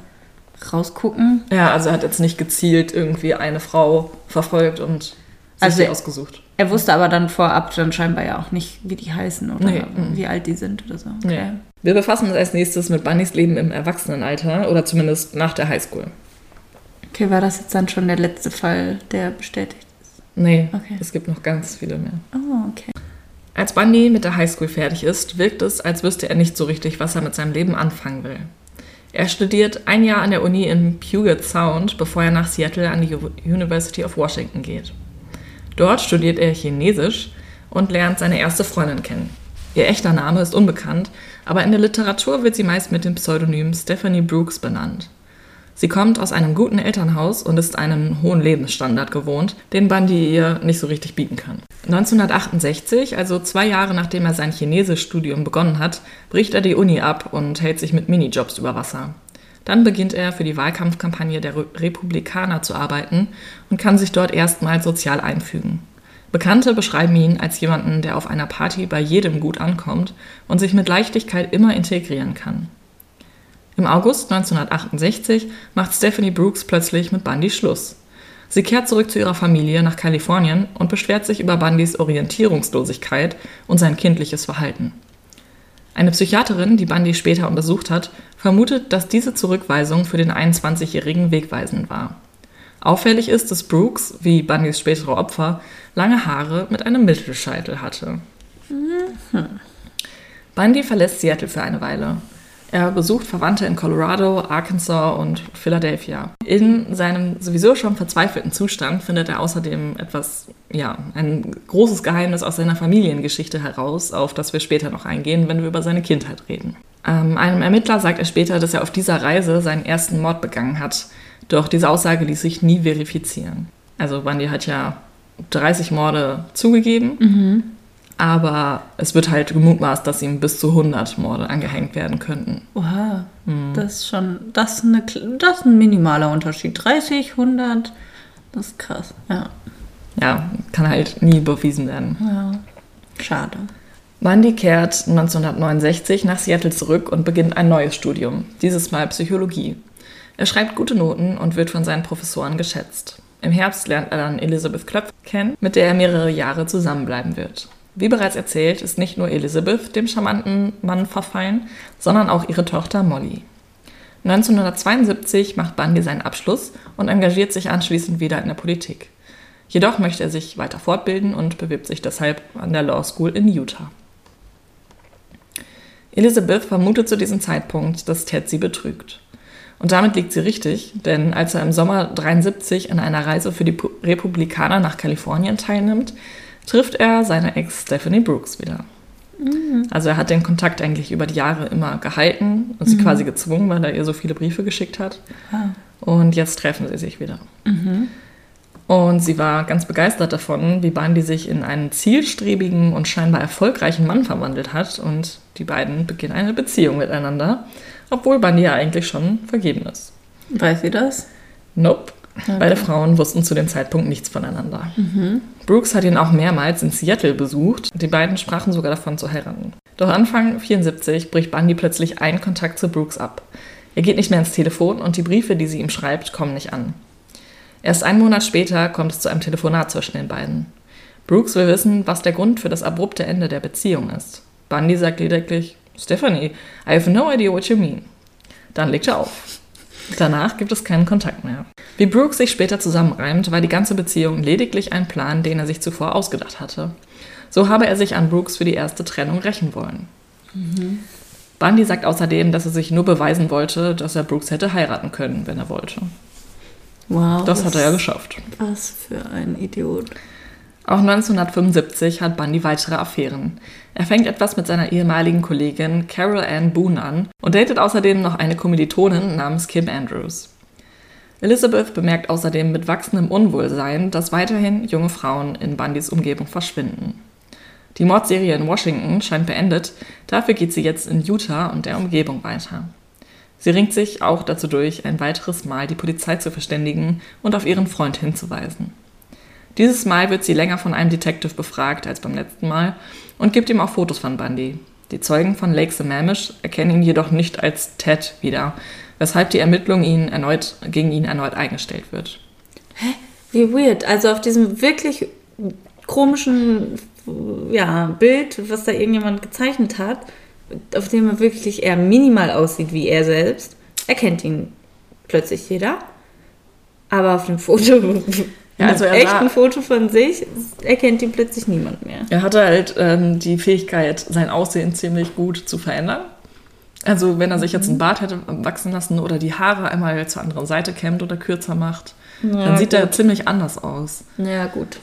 rausgucken. Ja, also er hat jetzt nicht gezielt irgendwie eine Frau verfolgt und sich Also- die ausgesucht. Er wusste aber dann vorab dann scheinbar ja auch nicht, wie die heißen oder Nee, mm. wie alt die sind oder so. Nee. Wir befassen uns als nächstes mit Bunnys Leben im Erwachsenenalter oder zumindest nach der Highschool. Okay, war das jetzt dann schon der letzte Fall, der bestätigt? Nee, Okay. es gibt noch ganz viele mehr. Oh, okay. Als Bundy mit der Highschool fertig ist, wirkt es, als wüsste er nicht so richtig, was er mit seinem Leben anfangen will. Er studiert ein Jahr an der Uni in Puget Sound, bevor er nach Seattle an die University of Washington geht. Dort studiert er Chinesisch und lernt seine erste Freundin kennen. Ihr echter Name ist unbekannt, aber in der Literatur wird sie meist mit dem Pseudonym Stephanie Brooks benannt. Sie kommt aus einem guten Elternhaus und ist einen hohen Lebensstandard gewohnt, den Bundy ihr nicht so richtig bieten kann. 1968, also zwei Jahre nachdem er sein Chinesischstudium begonnen hat, bricht er die Uni ab und hält sich mit Minijobs über Wasser. Dann beginnt er für die Wahlkampfkampagne der Republikaner zu arbeiten und kann sich dort erstmals sozial einfügen. Bekannte beschreiben ihn als jemanden, der auf einer Party bei jedem gut ankommt und sich mit Leichtigkeit immer integrieren kann. Im August 1968 macht Stephanie Brooks plötzlich mit Bundy Schluss. Sie kehrt zurück zu ihrer Familie nach Kalifornien und beschwert sich über Bundys Orientierungslosigkeit und sein kindliches Verhalten. Eine Psychiaterin, die Bundy später untersucht hat, vermutet, dass diese Zurückweisung für den 21-Jährigen wegweisend war. Auffällig ist, dass Brooks, wie Bundys spätere Opfer, lange Haare mit einem Mittelscheitel hatte. Mhm. Bundy verlässt Seattle für eine Weile. Er besucht Verwandte in Colorado, Arkansas und Philadelphia. In seinem sowieso schon verzweifelten Zustand findet er außerdem etwas, ja, ein großes Geheimnis aus seiner Familiengeschichte heraus, auf das wir später noch eingehen, wenn wir über seine Kindheit reden. Ähm, einem Ermittler sagt er später, dass er auf dieser Reise seinen ersten Mord begangen hat. Doch diese Aussage ließ sich nie verifizieren. Also Bundy hat ja 30 Morde zugegeben. Mhm. Aber es wird halt gemutmaßt, dass ihm bis zu 100 Morde angehängt werden könnten. Oha, mhm. das ist schon, das ist, eine, das ist ein minimaler Unterschied. 30, 100, das ist krass, ja. Ja, kann halt nie bewiesen werden. Ja, schade. Bundy kehrt 1969 nach Seattle zurück und beginnt ein neues Studium, dieses Mal Psychologie. Er schreibt gute Noten und wird von seinen Professoren geschätzt. Im Herbst lernt er dann Elizabeth Klöpf kennen, mit der er mehrere Jahre zusammenbleiben wird. Wie bereits erzählt, ist nicht nur Elizabeth dem charmanten Mann verfallen, sondern auch ihre Tochter Molly. 1972 macht Bundy seinen Abschluss und engagiert sich anschließend wieder in der Politik. Jedoch möchte er sich weiter fortbilden und bewirbt sich deshalb an der Law School in Utah. Elizabeth vermutet zu diesem Zeitpunkt, dass Ted sie betrügt. Und damit liegt sie richtig, denn als er im Sommer 73 an einer Reise für die Republikaner nach Kalifornien teilnimmt, trifft er seine Ex Stephanie Brooks wieder. Mhm. Also er hat den Kontakt eigentlich über die Jahre immer gehalten und sie mhm. quasi gezwungen, weil er ihr so viele Briefe geschickt hat. Ah. Und jetzt treffen sie sich wieder. Mhm. Und sie war ganz begeistert davon, wie Bundy sich in einen zielstrebigen und scheinbar erfolgreichen Mann verwandelt hat. Und die beiden beginnen eine Beziehung miteinander, obwohl Bundy ja eigentlich schon vergeben ist. Weiß sie das? Nope. Okay. Beide Frauen wussten zu dem Zeitpunkt nichts voneinander. Mhm. Brooks hat ihn auch mehrmals in Seattle besucht. Die beiden sprachen sogar davon zu heiraten. Doch Anfang 74 bricht Bundy plötzlich einen Kontakt zu Brooks ab. Er geht nicht mehr ins Telefon und die Briefe, die sie ihm schreibt, kommen nicht an. Erst einen Monat später kommt es zu einem Telefonat zwischen den beiden. Brooks will wissen, was der Grund für das abrupte Ende der Beziehung ist. Bundy sagt lediglich, Stephanie, I have no idea what you mean. Dann legt er auf. Danach gibt es keinen Kontakt mehr. Wie Brooks sich später zusammenreimt, war die ganze Beziehung lediglich ein Plan, den er sich zuvor ausgedacht hatte. So habe er sich an Brooks für die erste Trennung rächen wollen. Mhm. Bundy sagt außerdem, dass er sich nur beweisen wollte, dass er Brooks hätte heiraten können, wenn er wollte. Wow. Das hat er ja geschafft. Was für ein Idiot. Auch 1975 hat Bundy weitere Affären. Er fängt etwas mit seiner ehemaligen Kollegin Carol Ann Boone an und datet außerdem noch eine Kommilitonin namens Kim Andrews. Elizabeth bemerkt außerdem mit wachsendem Unwohlsein, dass weiterhin junge Frauen in Bundys Umgebung verschwinden. Die Mordserie in Washington scheint beendet, dafür geht sie jetzt in Utah und der Umgebung weiter. Sie ringt sich auch dazu durch, ein weiteres Mal die Polizei zu verständigen und auf ihren Freund hinzuweisen. Dieses Mal wird sie länger von einem Detective befragt als beim letzten Mal und gibt ihm auch Fotos von Bundy. Die Zeugen von Lake Sammamish erkennen ihn jedoch nicht als Ted wieder, weshalb die Ermittlung ihn erneut, gegen ihn erneut eingestellt wird. Hä? Wie weird. Also auf diesem wirklich komischen ja, Bild, was da irgendjemand gezeichnet hat, auf dem er wirklich eher minimal aussieht wie er selbst, erkennt ihn plötzlich jeder. Aber auf dem Foto ja, also er echt ein Foto von sich erkennt ihn plötzlich niemand mehr. Er hatte halt ähm, die Fähigkeit, sein Aussehen ziemlich gut zu verändern. Also wenn er sich jetzt einen Bart hätte wachsen lassen oder die Haare einmal zur anderen Seite kämmt oder kürzer macht, dann sieht er ziemlich anders aus. Ja, gut.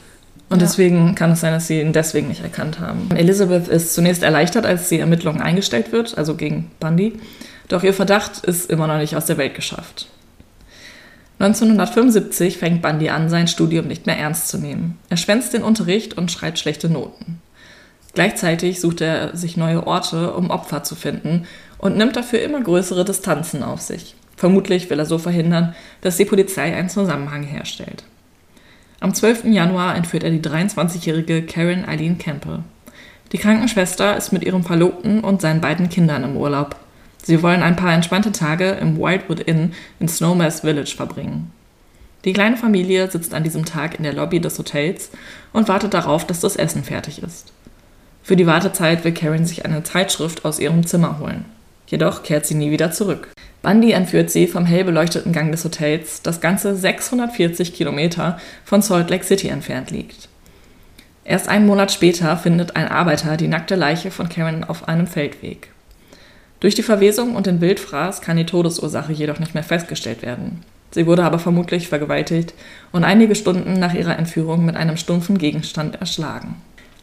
Und Ja. deswegen kann es sein, dass sie ihn deswegen nicht erkannt haben. Elizabeth ist zunächst erleichtert, als die Ermittlung eingestellt wird, also gegen Bundy. Doch ihr Verdacht ist immer noch nicht aus der Welt geschafft. 1975 fängt Bundy an, sein Studium nicht mehr ernst zu nehmen. Er schwänzt den Unterricht und schreibt schlechte Noten. Gleichzeitig sucht er sich neue Orte, um Opfer zu finden und nimmt dafür immer größere Distanzen auf sich. Vermutlich will er so verhindern, dass die Polizei einen Zusammenhang herstellt. Am 12. Januar entführt er die 23-jährige Karen Eileen Campbell. Die Krankenschwester ist mit ihrem Verlobten und seinen beiden Kindern im Urlaub. Sie wollen ein paar entspannte Tage im Wildwood Inn in Snowmass Village verbringen. Die kleine Familie sitzt an diesem Tag in der Lobby des Hotels und wartet darauf, dass das Essen fertig ist. Für die Wartezeit will Karen sich eine Zeitschrift aus ihrem Zimmer holen. Jedoch kehrt sie nie wieder zurück. Bundy entführt sie vom hell beleuchteten Gang des Hotels, das ganze 640 Kilometer von Salt Lake City entfernt liegt. Erst einen Monat später findet ein Arbeiter die nackte Leiche von Karen auf einem Feldweg. Durch die Verwesung und den Wildfraß kann die Todesursache jedoch nicht mehr festgestellt werden. Sie wurde aber vermutlich vergewaltigt und einige Stunden nach ihrer Entführung mit einem stumpfen Gegenstand erschlagen.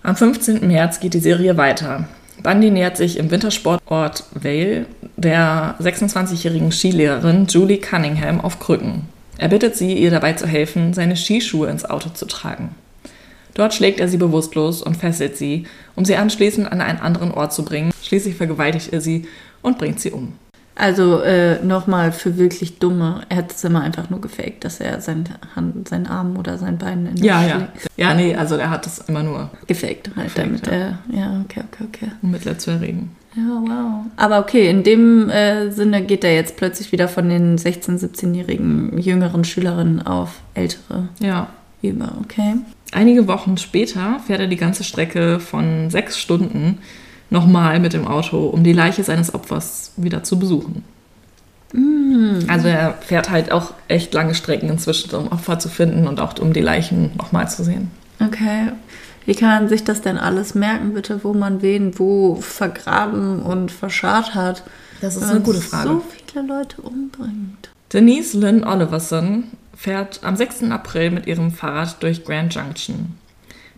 Am 15. März geht die Serie weiter. Bundy nähert sich im Wintersportort Vale der 26-jährigen Skilehrerin Julie Cunningham auf Krücken. Er bittet sie, ihr dabei zu helfen, seine Skischuhe ins Auto zu tragen. Dort schlägt er sie bewusstlos und fesselt sie, um sie anschließend an einen anderen Ort zu bringen. Schließlich vergewaltigt er sie und bringt sie um. Also äh, nochmal für wirklich Dumme. Er hat es immer einfach nur gefaked, dass er sein Hand, seinen Arm oder sein Bein in Ja, ja. Ja, nee, also er hat das immer nur, Gefaked halt, Gefaked, damit ja. er. Ja, okay, okay, okay. um Mitleid zu erregen. Ja, wow. Aber okay, in dem äh, Sinne geht er jetzt plötzlich wieder von den 16-, 17-jährigen jüngeren Schülerinnen auf ältere Ja. über, okay? Einige Wochen später fährt er die ganze Strecke von sechs Stunden nochmal mit dem Auto, um die Leiche seines Opfers wieder zu besuchen. Also er fährt halt auch echt lange Strecken inzwischen, um Opfer zu finden und auch um die Leichen nochmal zu sehen. Okay. Wie kann man sich das denn alles merken, bitte, wo man wen wo vergraben und verscharrt hat? Das ist eine gute Frage. so viele Leute umbringt. Denise Lynn Oliverson fährt am 6. April mit ihrem Fahrrad durch Grand Junction.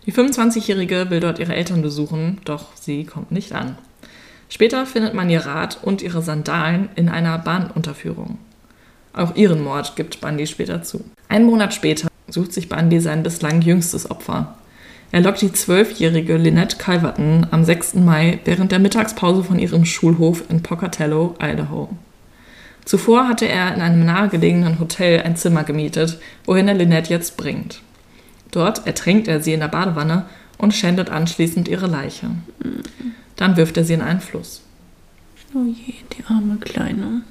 Die 25-Jährige will dort ihre Eltern besuchen, doch sie kommt nicht an. Später findet man ihr Rad und ihre Sandalen in einer Bahnunterführung. Auch ihren Mord gibt Bundy später zu. Einen Monat später sucht sich Bundy sein bislang jüngstes Opfer. Er lockt die zwölfjährige Lynette Calverton am 6. Mai während der Mittagspause von ihrem Schulhof in Pocatello, Idaho. Zuvor hatte er in einem nahegelegenen Hotel ein Zimmer gemietet, wohin er Lynette jetzt bringt. Dort ertränkt er sie in der Badewanne und schändet anschließend ihre Leiche. Dann wirft er sie in einen Fluss. Oh je, die arme Kleine.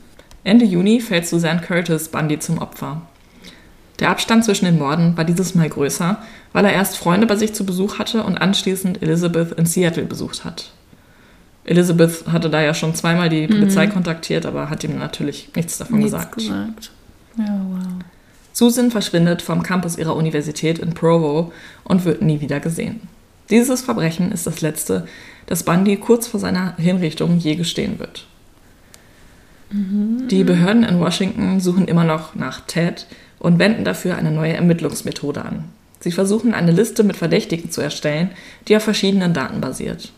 Ende Juni fällt Suzanne Curtis Bundy zum Opfer. Der Abstand zwischen den Morden war dieses Mal größer, weil er erst Freunde bei sich zu Besuch hatte und anschließend Elizabeth in Seattle besucht hat. Elizabeth hatte da ja schon zweimal die Polizei kontaktiert, aber hat ihm natürlich nichts davon Nichts gesagt. gesagt. Ja, wow. Susan verschwindet vom Campus ihrer Universität in Provo und wird nie wieder gesehen. Dieses Verbrechen ist das letzte, das Bundy kurz vor seiner Hinrichtung je gestehen wird. Die Behörden in Washington suchen immer noch nach Ted und wenden dafür eine neue Ermittlungsmethode an. Sie versuchen eine Liste mit Verdächtigen zu erstellen, die auf verschiedenen Daten basiert.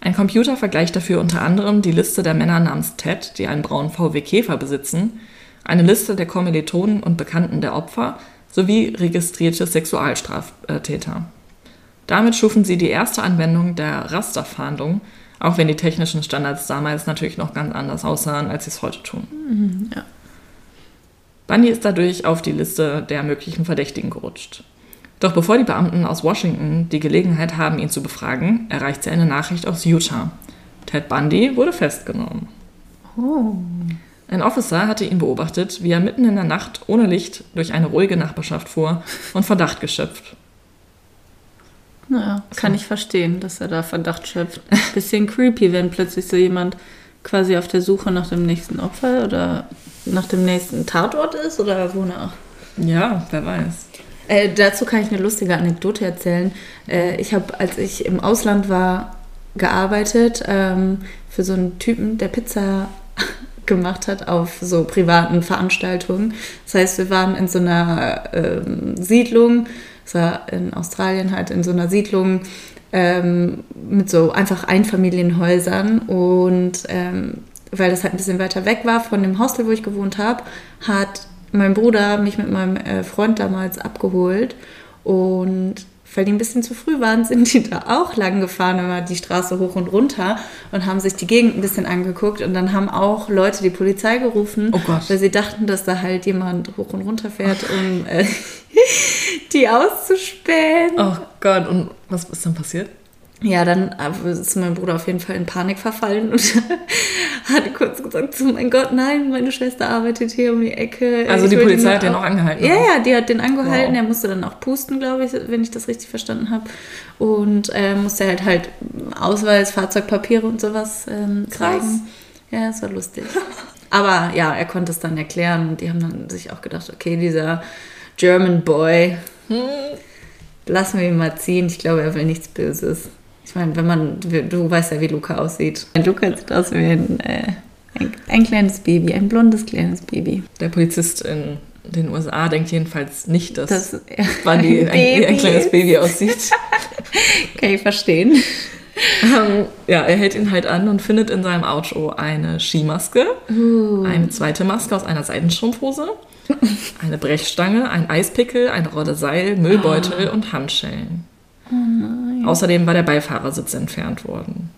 Ein Computer vergleicht dafür unter anderem die Liste der Männer namens Ted, die einen braunen VW Käfer besitzen, eine Liste der Kommilitonen und Bekannten der Opfer sowie registrierte Sexualstraftäter. Damit schufen sie die erste Anwendung der Rasterfahndung, auch wenn die technischen Standards damals natürlich noch ganz anders aussahen, als sie es heute tun. ja. Bundy ist dadurch auf die Liste der möglichen Verdächtigen gerutscht. Doch bevor die Beamten aus Washington die Gelegenheit haben, ihn zu befragen, erreicht sie eine Nachricht aus Utah. Ted Bundy wurde festgenommen. Oh. Ein Officer hatte ihn beobachtet, wie er mitten in der Nacht ohne Licht durch eine ruhige Nachbarschaft fuhr und Verdacht geschöpft. Naja, kann ich verstehen, dass er da Verdacht schöpft. Bisschen creepy, wenn plötzlich so jemand quasi auf der Suche nach dem nächsten Opfer oder nach dem nächsten Tatort ist oder wonach. Ja, wer weiß. Äh, dazu kann ich eine lustige Anekdote erzählen. Äh, ich habe, als ich im Ausland war, gearbeitet ähm, für so einen Typen, der Pizza gemacht hat auf so privaten Veranstaltungen. Das heißt, wir waren in so einer ähm, Siedlung, das war in Australien halt in so einer Siedlung ähm, mit so einfach Einfamilienhäusern und ähm, weil das halt ein bisschen weiter weg war von dem Hostel, wo ich gewohnt habe, hat mein Bruder mich mit meinem äh, Freund damals abgeholt und weil die ein bisschen zu früh waren, sind die da auch lang gefahren, immer die Straße hoch und runter und haben sich die Gegend ein bisschen angeguckt und dann haben auch Leute die Polizei gerufen, Oh weil sie dachten, dass da halt jemand hoch und runter fährt, um äh, (laughs) die auszuspähen. Oh Gott, und was ist dann passiert? Ja, dann ist mein Bruder auf jeden Fall in Panik verfallen und (laughs) hat kurz gesagt, so mein Gott, nein, meine Schwester arbeitet hier um die Ecke. Also Ich die Polizei hat den auch- angehalten, Ja, ja, die hat den angehalten. Wow. Er musste dann auch pusten, glaube ich, wenn ich das richtig verstanden habe. Und äh, musste halt halt Ausweis, Fahrzeugpapiere und sowas ähm, zeigen. Ja, das war lustig. (laughs) Aber ja, er konnte es dann erklären und die haben dann sich auch gedacht, okay, dieser German Boy, Hm. lassen wir ihn mal ziehen. Ich glaube, er will nichts Böses. Ich meine, wenn man, du weißt ja, wie Luca aussieht. Luca sieht aus wie ein, äh, ein, ein kleines Baby, ein blondes kleines Baby. Der Polizist in den USA denkt jedenfalls nicht, dass Das Bundy ein, ein, ein kleines. Baby aussieht. (laughs) Kann ich verstehen. ähm, ja, er hält ihn halt an und findet in seinem Auto eine Skimaske, eine zweite Maske aus einer Seidenstrumpfhose, (laughs) eine Brechstange, ein Eispickel, eine Rolle Seil, Müllbeutel und Handschellen. Außerdem war der Beifahrersitz entfernt worden.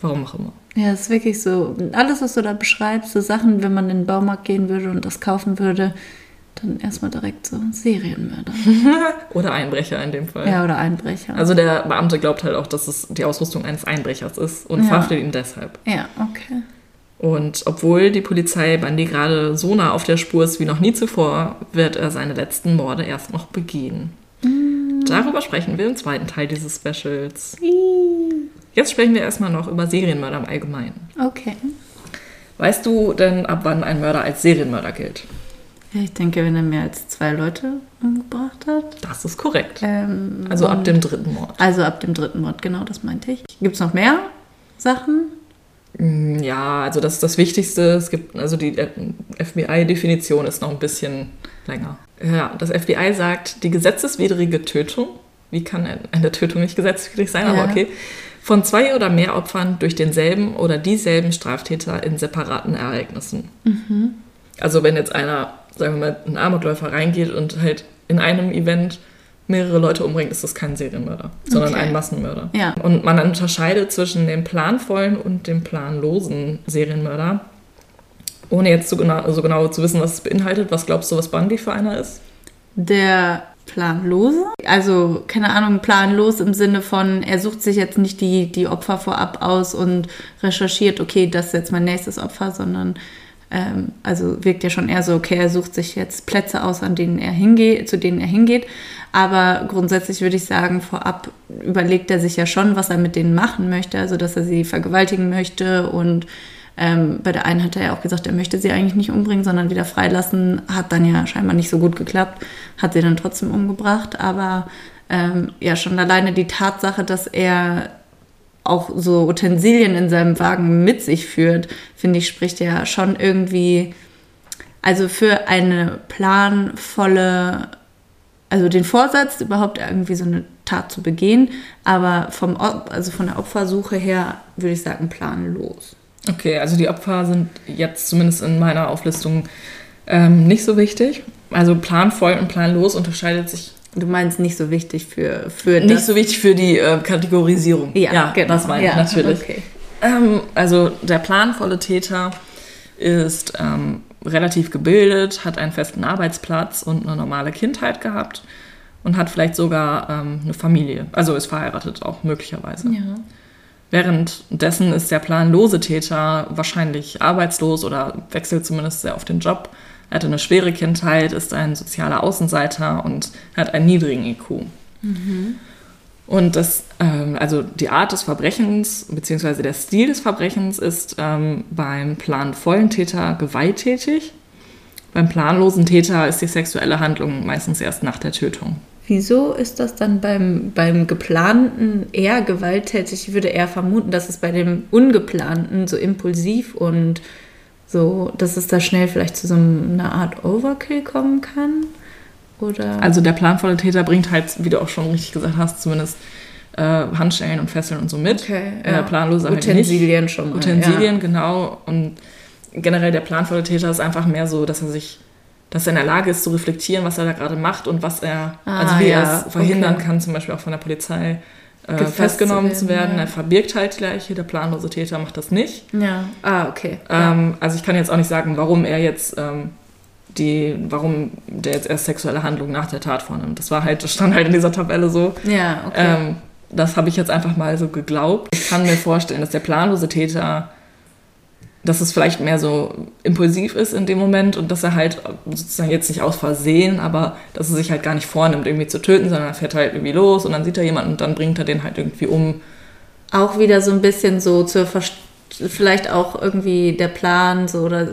Warum auch immer. Ja, es ist wirklich so, alles, was du da beschreibst, so Sachen, wenn man in den Baumarkt gehen würde und das kaufen würde, dann erstmal direkt so Serienmörder. (laughs) Oder Einbrecher in dem Fall. Ja, oder Einbrecher. Also der Beamte glaubt halt auch, dass es die Ausrüstung eines Einbrechers ist und Ja. verhaftet ihn deshalb. ja, okay. Und obwohl die Polizei Bundy gerade so nah auf der Spur ist wie noch nie zuvor, wird er seine letzten Morde erst noch begehen. Darüber sprechen wir im zweiten Teil dieses Specials. Jetzt sprechen wir erstmal noch über Serienmörder im Allgemeinen. Okay. Weißt du denn, ab wann ein Mörder als Serienmörder gilt? Ja, ich denke, wenn er mehr als zwei Leute umgebracht hat. Das ist korrekt. Ähm, Also ab dem dritten Mord. Also ab dem dritten Mord, genau, das meinte ich. Gibt es noch mehr Sachen? Mm, Ja, also das ist das Wichtigste. Es gibt, also die FBI-Definition ist noch ein bisschen länger. Ja, das FBI sagt, die gesetzeswidrige Tötung, wie kann eine Tötung nicht gesetzeswidrig sein, Ja. aber okay, von zwei oder mehr Opfern durch denselben oder dieselben Straftäter in separaten Ereignissen. Also wenn jetzt einer, sagen wir mal, ein Armutläufer reingeht und halt in einem Event mehrere Leute umbringt, ist das kein Serienmörder, sondern Okay. ein Massenmörder. Ja. Und man unterscheidet zwischen dem planvollen und dem planlosen Serienmörder. Ohne jetzt so genau, so genau zu wissen, was es beinhaltet, was glaubst du, was Bundy für einer ist? Der planlose? Also, keine Ahnung, planlos im Sinne von, er sucht sich jetzt nicht die, die Opfer vorab aus und recherchiert, okay, das ist jetzt mein nächstes Opfer, sondern ähm, also wirkt ja schon eher so, okay, er sucht sich jetzt Plätze aus, an denen er hingeht, zu denen er hingeht. Aber grundsätzlich würde ich sagen, vorab überlegt er sich ja schon, was er mit denen machen möchte, also dass er sie vergewaltigen möchte und ähm, bei der einen hat er ja auch gesagt, er möchte sie eigentlich nicht umbringen, sondern wieder freilassen. Hat dann ja scheinbar nicht so gut geklappt, hat sie dann trotzdem umgebracht. Aber ähm, ja, schon alleine die Tatsache, dass er auch so Utensilien in seinem Wagen mit sich führt, finde ich, spricht ja schon irgendwie, also für eine planvolle, also den Vorsatz, überhaupt irgendwie so eine Tat zu begehen, aber vom, also von der Opfersuche her würde ich sagen planlos. Okay, also die Opfer sind jetzt zumindest in meiner Auflistung ähm, nicht so wichtig. Also planvoll und planlos unterscheidet sich Du meinst nicht so wichtig für, für nicht so wichtig für die äh, Kategorisierung. Ja, genau. das meine ich Ja, natürlich. okay. Ähm, also der planvolle Täter ist ähm, relativ gebildet, hat einen festen Arbeitsplatz und eine normale Kindheit gehabt und hat vielleicht sogar ähm, eine Familie. Also ist verheiratet auch möglicherweise. Ja. Währenddessen ist der planlose Täter wahrscheinlich arbeitslos oder wechselt zumindest sehr oft den Job. Er hatte eine schwere Kindheit, ist ein sozialer Außenseiter und hat einen niedrigen IQ. Und das, ähm, also die Art des Verbrechens beziehungsweise der Stil des Verbrechens ist ähm, beim planvollen Täter gewalttätig. Beim planlosen Täter ist die sexuelle Handlung meistens erst nach der Tötung. Wieso ist das dann beim, beim geplanten eher gewalttätig? Ich würde eher vermuten, dass es bei dem ungeplanten so impulsiv und so, dass es da schnell vielleicht zu so einer Art Overkill kommen kann? Oder? Also der planvolle Täter bringt halt, wie du auch schon richtig gesagt hast, zumindest äh, Handschellen und Fesseln und so mit. Okay, Äh, ja. planlose halt Utensilien nicht. schon mal, Utensilien, ja. genau. Und generell der planvolle Täter ist einfach mehr so, dass er sich, dass er in der Lage ist zu reflektieren, was er da gerade macht und was er, Ah, also wie ja, er es verhindern okay. kann, zum Beispiel auch von der Polizei äh, festgenommen zu werden, werden. Er verbirgt halt die Leiche, der planlose Täter macht das nicht. Ja. Ah, okay. Ähm, also ich kann jetzt auch nicht sagen, warum er jetzt ähm, die, warum der jetzt erst sexuelle Handlungen nach der Tat vornimmt. Das war halt, das stand halt in dieser Tabelle so. ja, okay. Ähm, das habe ich jetzt einfach mal so geglaubt. Ich kann mir vorstellen, dass der planlose Täter, dass es vielleicht mehr so impulsiv ist in dem Moment und dass er halt sozusagen jetzt nicht aus Versehen, aber dass er sich halt gar nicht vornimmt, irgendwie zu töten, sondern er fährt halt irgendwie los und dann sieht er jemanden und dann bringt er den halt irgendwie um. auch wieder so ein bisschen so zur Verst vielleicht auch irgendwie der Plan so oder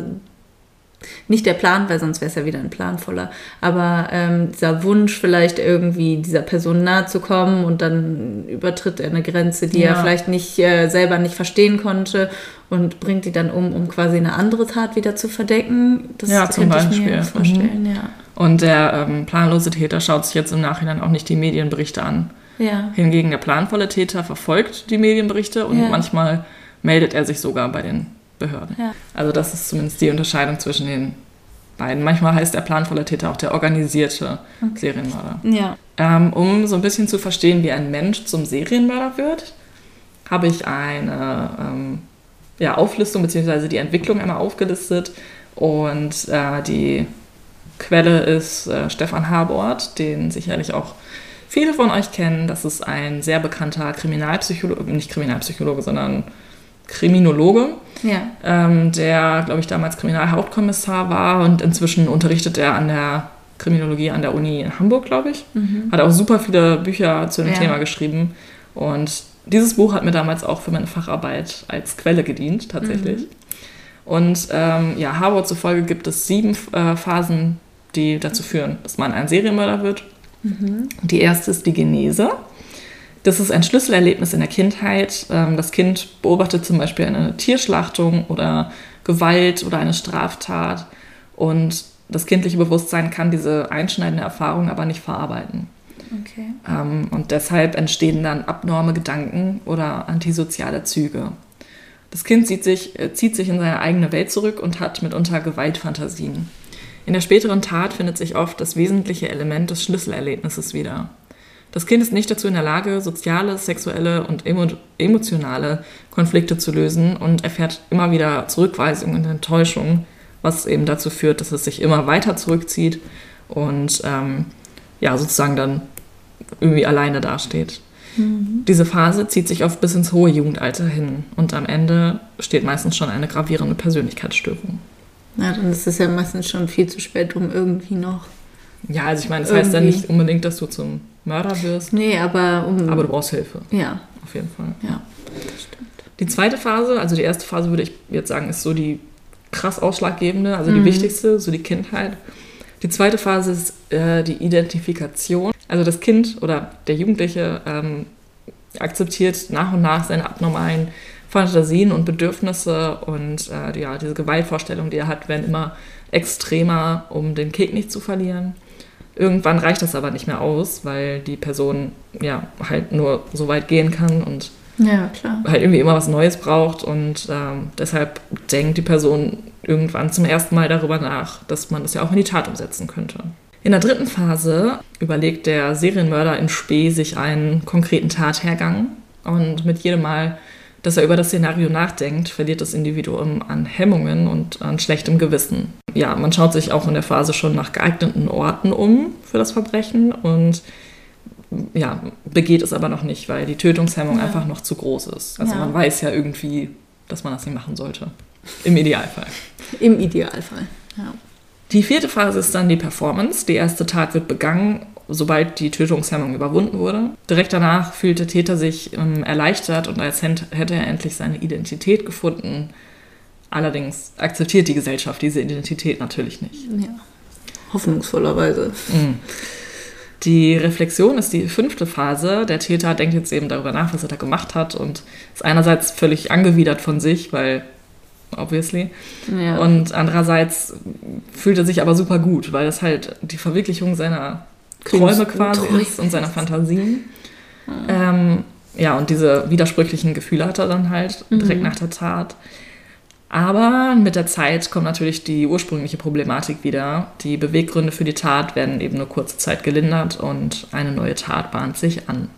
nicht der Plan, weil sonst wäre es ja wieder ein planvoller, aber ähm, dieser Wunsch vielleicht irgendwie dieser Person nahe zu kommen und dann übertritt er eine Grenze, die er Ja. vielleicht nicht äh, selber nicht verstehen konnte und bringt die dann um, um quasi eine andere Tat wieder zu verdecken. Das Ja, zum könnte ich Beispiel. mir vorstellen, ja. Und der ähm, planlose Täter schaut sich jetzt im Nachhinein auch nicht die Medienberichte an. Ja. Hingegen der planvolle Täter verfolgt die Medienberichte und Ja. manchmal meldet er sich sogar bei den Behörden. Ja. Also das ist zumindest die Unterscheidung zwischen den beiden. Manchmal heißt der planvolle Täter auch der organisierte Serienmörder. Ja. Ähm, um so ein bisschen zu verstehen, wie ein Mensch zum Serienmörder wird, habe ich eine ähm, ja, Auflistung bzw. die Entwicklung einmal aufgelistet. Und äh, die Quelle ist äh, Stefan Habort, den sicherlich auch viele von euch kennen. Das ist ein sehr bekannter Kriminalpsychologe, nicht Kriminalpsychologe, sondern Kriminologe, Ja. ähm, der, glaube ich, damals Kriminalhauptkommissar war und inzwischen unterrichtet er an der Kriminologie an der Uni in Hamburg, glaube ich. Hat auch super viele Bücher zu dem Ja. Thema geschrieben. Und dieses Buch hat mir damals auch für meine Facharbeit als Quelle gedient, tatsächlich. Und ähm, ja, Harvard zufolge gibt es sieben äh, Phasen, die dazu führen, dass man ein Serienmörder wird. Und die erste ist die Genese. Das ist ein Schlüsselerlebnis in der Kindheit. Ähm, Das Kind beobachtet zum Beispiel eine Tierschlachtung oder Gewalt oder eine Straftat. Und das kindliche Bewusstsein kann diese einschneidende Erfahrung aber nicht verarbeiten. Okay. Ähm, Und deshalb entstehen dann abnorme Gedanken oder antisoziale Züge. Das Kind sich, äh, zieht sich in seine eigene Welt zurück und hat mitunter Gewaltfantasien. In der späteren Tat findet sich oft das wesentliche Element des Schlüsselerlebnisses wieder. Das Kind ist nicht dazu in der Lage, soziale, sexuelle und emo emotionale Konflikte zu lösen und erfährt immer wieder Zurückweisung und Enttäuschung, was eben dazu führt, dass es sich immer weiter zurückzieht und ähm, ja, sozusagen dann irgendwie alleine dasteht. Diese Phase zieht sich oft bis ins hohe Jugendalter hin und am Ende steht meistens schon eine gravierende Persönlichkeitsstörung. Na, dann ist es ja meistens schon viel zu spät, um irgendwie noch. Ja, also ich meine, das heißt ja Irgendwie. nicht unbedingt, dass du zum Mörder wirst, Nee, aber um. aber du brauchst Hilfe, ja, auf jeden Fall. ja. Die zweite Phase, also die erste Phase würde ich jetzt sagen, ist so die krass ausschlaggebende, also die Mhm. wichtigste, so die Kindheit. Die zweite Phase ist äh, die Identifikation. Also das Kind oder der Jugendliche ähm, akzeptiert nach und nach seine abnormalen Fantasien und Bedürfnisse und äh, die- ja, diese Gewaltvorstellungen, die er hat, werden immer extremer, um den Kick nicht zu verlieren. Irgendwann reicht das aber nicht mehr aus, weil die Person ja halt nur so weit gehen kann und Ja, halt irgendwie immer was Neues braucht und ähm, deshalb denkt die Person irgendwann zum ersten Mal darüber nach, dass man das ja auch in die Tat umsetzen könnte. In der dritten Phase überlegt der Serienmörder in Spee sich einen konkreten Tathergang und mit jedem Mal, dass er über das Szenario nachdenkt, verliert das Individuum an Hemmungen und an schlechtem Gewissen. Ja, man schaut sich auch in der Phase schon nach geeigneten Orten um für das Verbrechen und ja, begeht es aber noch nicht, weil die Tötungshemmung Ja. einfach noch zu groß ist. Also Ja. man weiß ja irgendwie, dass man das nicht machen sollte. Im Idealfall. (laughs) Im Idealfall. Ja. Die vierte Phase ist dann die Performance. Die erste Tat wird begangen, sobald die Tötungshemmung überwunden wurde. Direkt danach fühlt der Täter sich ähm, erleichtert und als hätte er endlich seine Identität gefunden. Allerdings akzeptiert die Gesellschaft diese Identität natürlich nicht. ja. Hoffnungsvollerweise. Die Reflexion ist die fünfte Phase. Der Täter denkt jetzt eben darüber nach, was er da gemacht hat und ist einerseits völlig angewidert von sich, weil obviously. Ja. Und andererseits fühlt er sich aber super gut, weil das halt die Verwirklichung seiner Träume quasi Träume. ist und seiner Fantasien. Ähm, ja, und diese widersprüchlichen Gefühle hat er dann halt direkt nach der Tat. Aber mit der Zeit kommt natürlich die ursprüngliche Problematik wieder. Die Beweggründe für die Tat werden eben nur kurze Zeit gelindert und eine neue Tat bahnt sich an.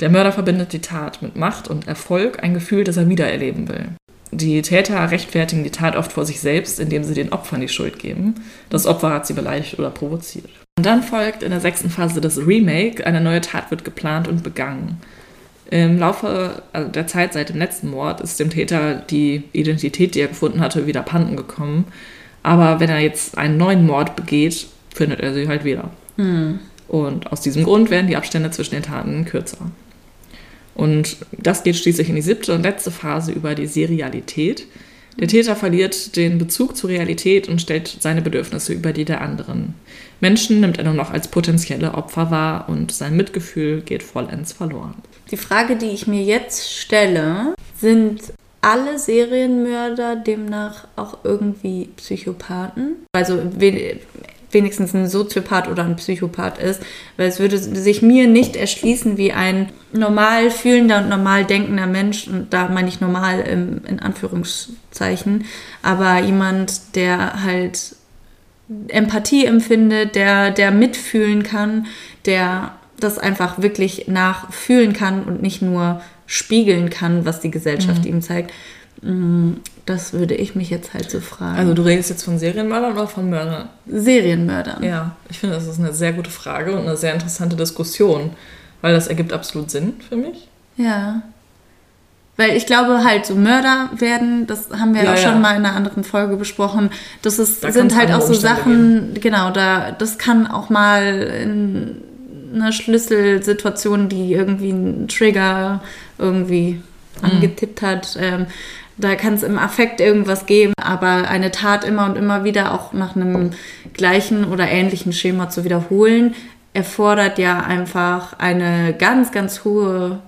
Der Mörder verbindet die Tat mit Macht und Erfolg, ein Gefühl, das er wiedererleben will. Die Täter rechtfertigen die Tat oft vor sich selbst, indem sie den Opfern die Schuld geben. Das Opfer hat sie beleidigt oder provoziert. Und dann folgt in der sechsten Phase das Remake. Eine neue Tat wird geplant und begangen. Im Laufe also der Zeit seit dem letzten Mord ist dem Täter die Identität, die er gefunden hatte, wieder abhanden gekommen. Aber wenn er jetzt einen neuen Mord begeht, findet er sie halt wieder. Und aus diesem Grund werden die Abstände zwischen den Taten kürzer. Und das geht schließlich in die siebte und letzte Phase über die Serialität. Der Täter verliert den Bezug zur Realität und stellt seine Bedürfnisse über die der anderen. Menschen nimmt er nur noch als potenzielle Opfer wahr und sein Mitgefühl geht vollends verloren. Die Frage, die ich mir jetzt stelle, sind alle Serienmörder demnach auch irgendwie Psychopathen? Also wenigstens ein Soziopath oder ein Psychopath ist, weil es würde sich mir nicht erschließen, wie ein normal fühlender und normal denkender Mensch, und da meine ich normal im, in Anführungszeichen, aber jemand, der halt Empathie empfindet, der, der mitfühlen kann, der das einfach wirklich nachfühlen kann und nicht nur spiegeln kann, was die Gesellschaft ihm zeigt. Das würde ich mich jetzt halt so fragen. Also du redest jetzt von Serienmördern oder von Mördern? Serienmörder. Ja, ich finde, das ist eine sehr gute Frage und eine sehr interessante Diskussion, weil das ergibt absolut Sinn für mich. Ja. Weil ich glaube halt, so Mörder werden, das haben wir Ja, auch ja. schon mal in einer anderen Folge besprochen. Das ist, Da sind halt auch so Umstände Sachen, genau, da, das kann auch mal in einer Schlüsselsituation, die irgendwie einen Trigger irgendwie Mhm. angetippt hat, ähm, da kann es im Affekt irgendwas geben, aber eine Tat immer und immer wieder auch nach einem gleichen oder ähnlichen Schema zu wiederholen, erfordert ja einfach eine ganz, ganz hohe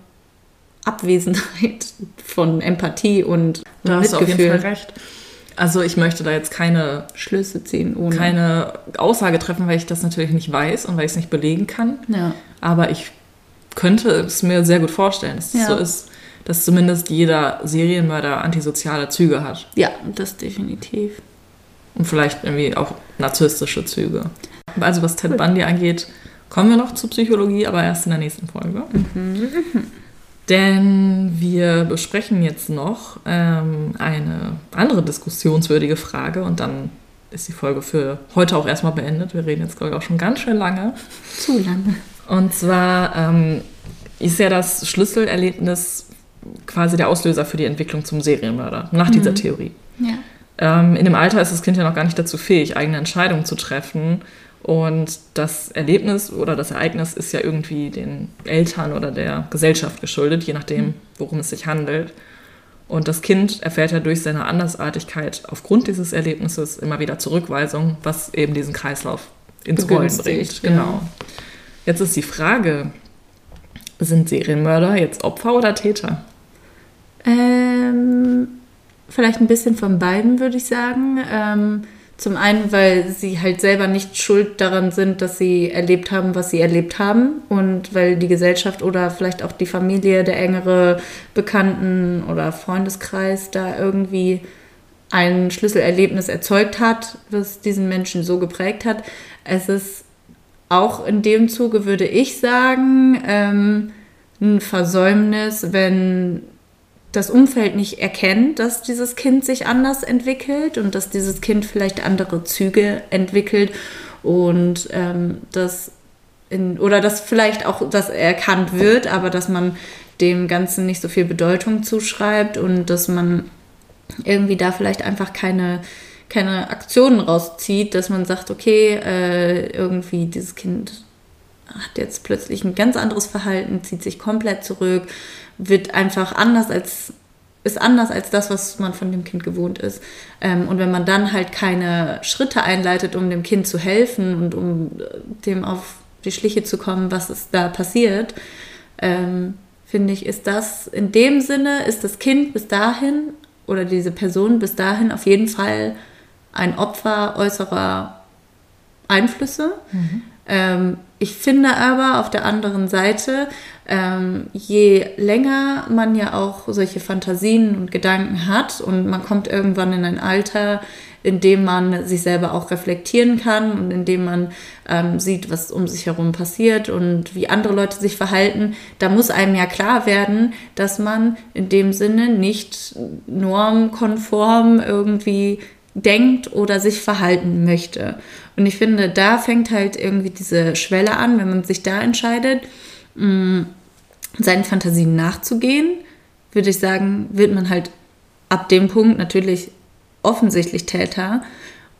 Abwesenheit von Empathie und Da hast du auf jeden Mitgefühl. Fall recht. Also ich möchte da jetzt keine, Schlüsse ziehen ohne. keine Aussage treffen, weil ich das natürlich nicht weiß und weil ich es nicht belegen kann. Ja. Aber ich könnte es mir sehr gut vorstellen, dass es Ja. so ist, dass zumindest jeder Serienmörder antisoziale Züge hat. ja, das definitiv. Und vielleicht irgendwie auch narzisstische Züge. Also was Ted Bundy angeht, kommen wir noch zur Psychologie, aber erst in der nächsten Folge. Denn wir besprechen jetzt noch ähm, eine andere diskussionswürdige Frage und dann ist die Folge für heute auch erstmal beendet. Wir reden jetzt, glaube ich, auch schon ganz schön lange. Zu lange. Und zwar ähm, ist ja das Schlüsselerlebnis quasi der Auslöser für die Entwicklung zum Serienmörder, nach dieser Theorie. Ja. Ähm, in dem Alter ist das Kind ja noch gar nicht dazu fähig, eigene Entscheidungen zu treffen. Und das Erlebnis oder das Ereignis ist ja irgendwie den Eltern oder der Gesellschaft geschuldet, je nachdem, worum es sich handelt. Und das Kind erfährt ja durch seine Andersartigkeit aufgrund dieses Erlebnisses immer wieder Zurückweisung, was eben diesen Kreislauf ins Rollen bringt. Ja. Genau. Jetzt ist die Frage, sind Serienmörder jetzt Opfer oder Täter? Ähm, vielleicht ein bisschen von beiden, würde ich sagen. Ähm, zum einen, weil sie halt selber nicht schuld daran sind, dass sie erlebt haben, was sie erlebt haben. Und weil die Gesellschaft oder vielleicht auch die Familie, der engere Bekannten- oder Freundeskreis da irgendwie ein Schlüsselerlebnis erzeugt hat, das diesen Menschen so geprägt hat. Es ist auch in dem Zuge, würde ich sagen, ähm, ein Versäumnis, wenn das Umfeld nicht erkennt, dass dieses Kind sich anders entwickelt und dass dieses Kind vielleicht andere Züge entwickelt und ähm, das in, oder dass vielleicht auch das erkannt wird, aber dass man dem Ganzen nicht so viel Bedeutung zuschreibt und dass man irgendwie da vielleicht einfach keine, keine Aktionen rauszieht, dass man sagt, okay, äh, irgendwie dieses Kind hat jetzt plötzlich ein ganz anderes Verhalten, zieht sich komplett zurück, wird einfach anders als ist anders als das, was man von dem Kind gewohnt ist. Ähm, und wenn man dann halt keine Schritte einleitet, um dem Kind zu helfen und um äh, dem auf die Schliche zu kommen, was ist da passiert, ähm, finde ich, ist das in dem Sinne, ist das Kind bis dahin oder diese Person bis dahin auf jeden Fall ein Opfer äußerer Einflüsse. Ähm, ich finde aber auf der anderen Seite, ähm, je länger man ja auch solche Fantasien und Gedanken hat und man kommt irgendwann in ein Alter, in dem man sich selber auch reflektieren kann und in dem man ähm, sieht, was um sich herum passiert und wie andere Leute sich verhalten, da muss einem ja klar werden, dass man in dem Sinne nicht normkonform irgendwie denkt oder sich verhalten möchte. Und ich finde, da fängt halt irgendwie diese Schwelle an, wenn man sich da entscheidet, mh, seinen Fantasien nachzugehen, würde ich sagen, wird man halt ab dem Punkt natürlich offensichtlich Täter.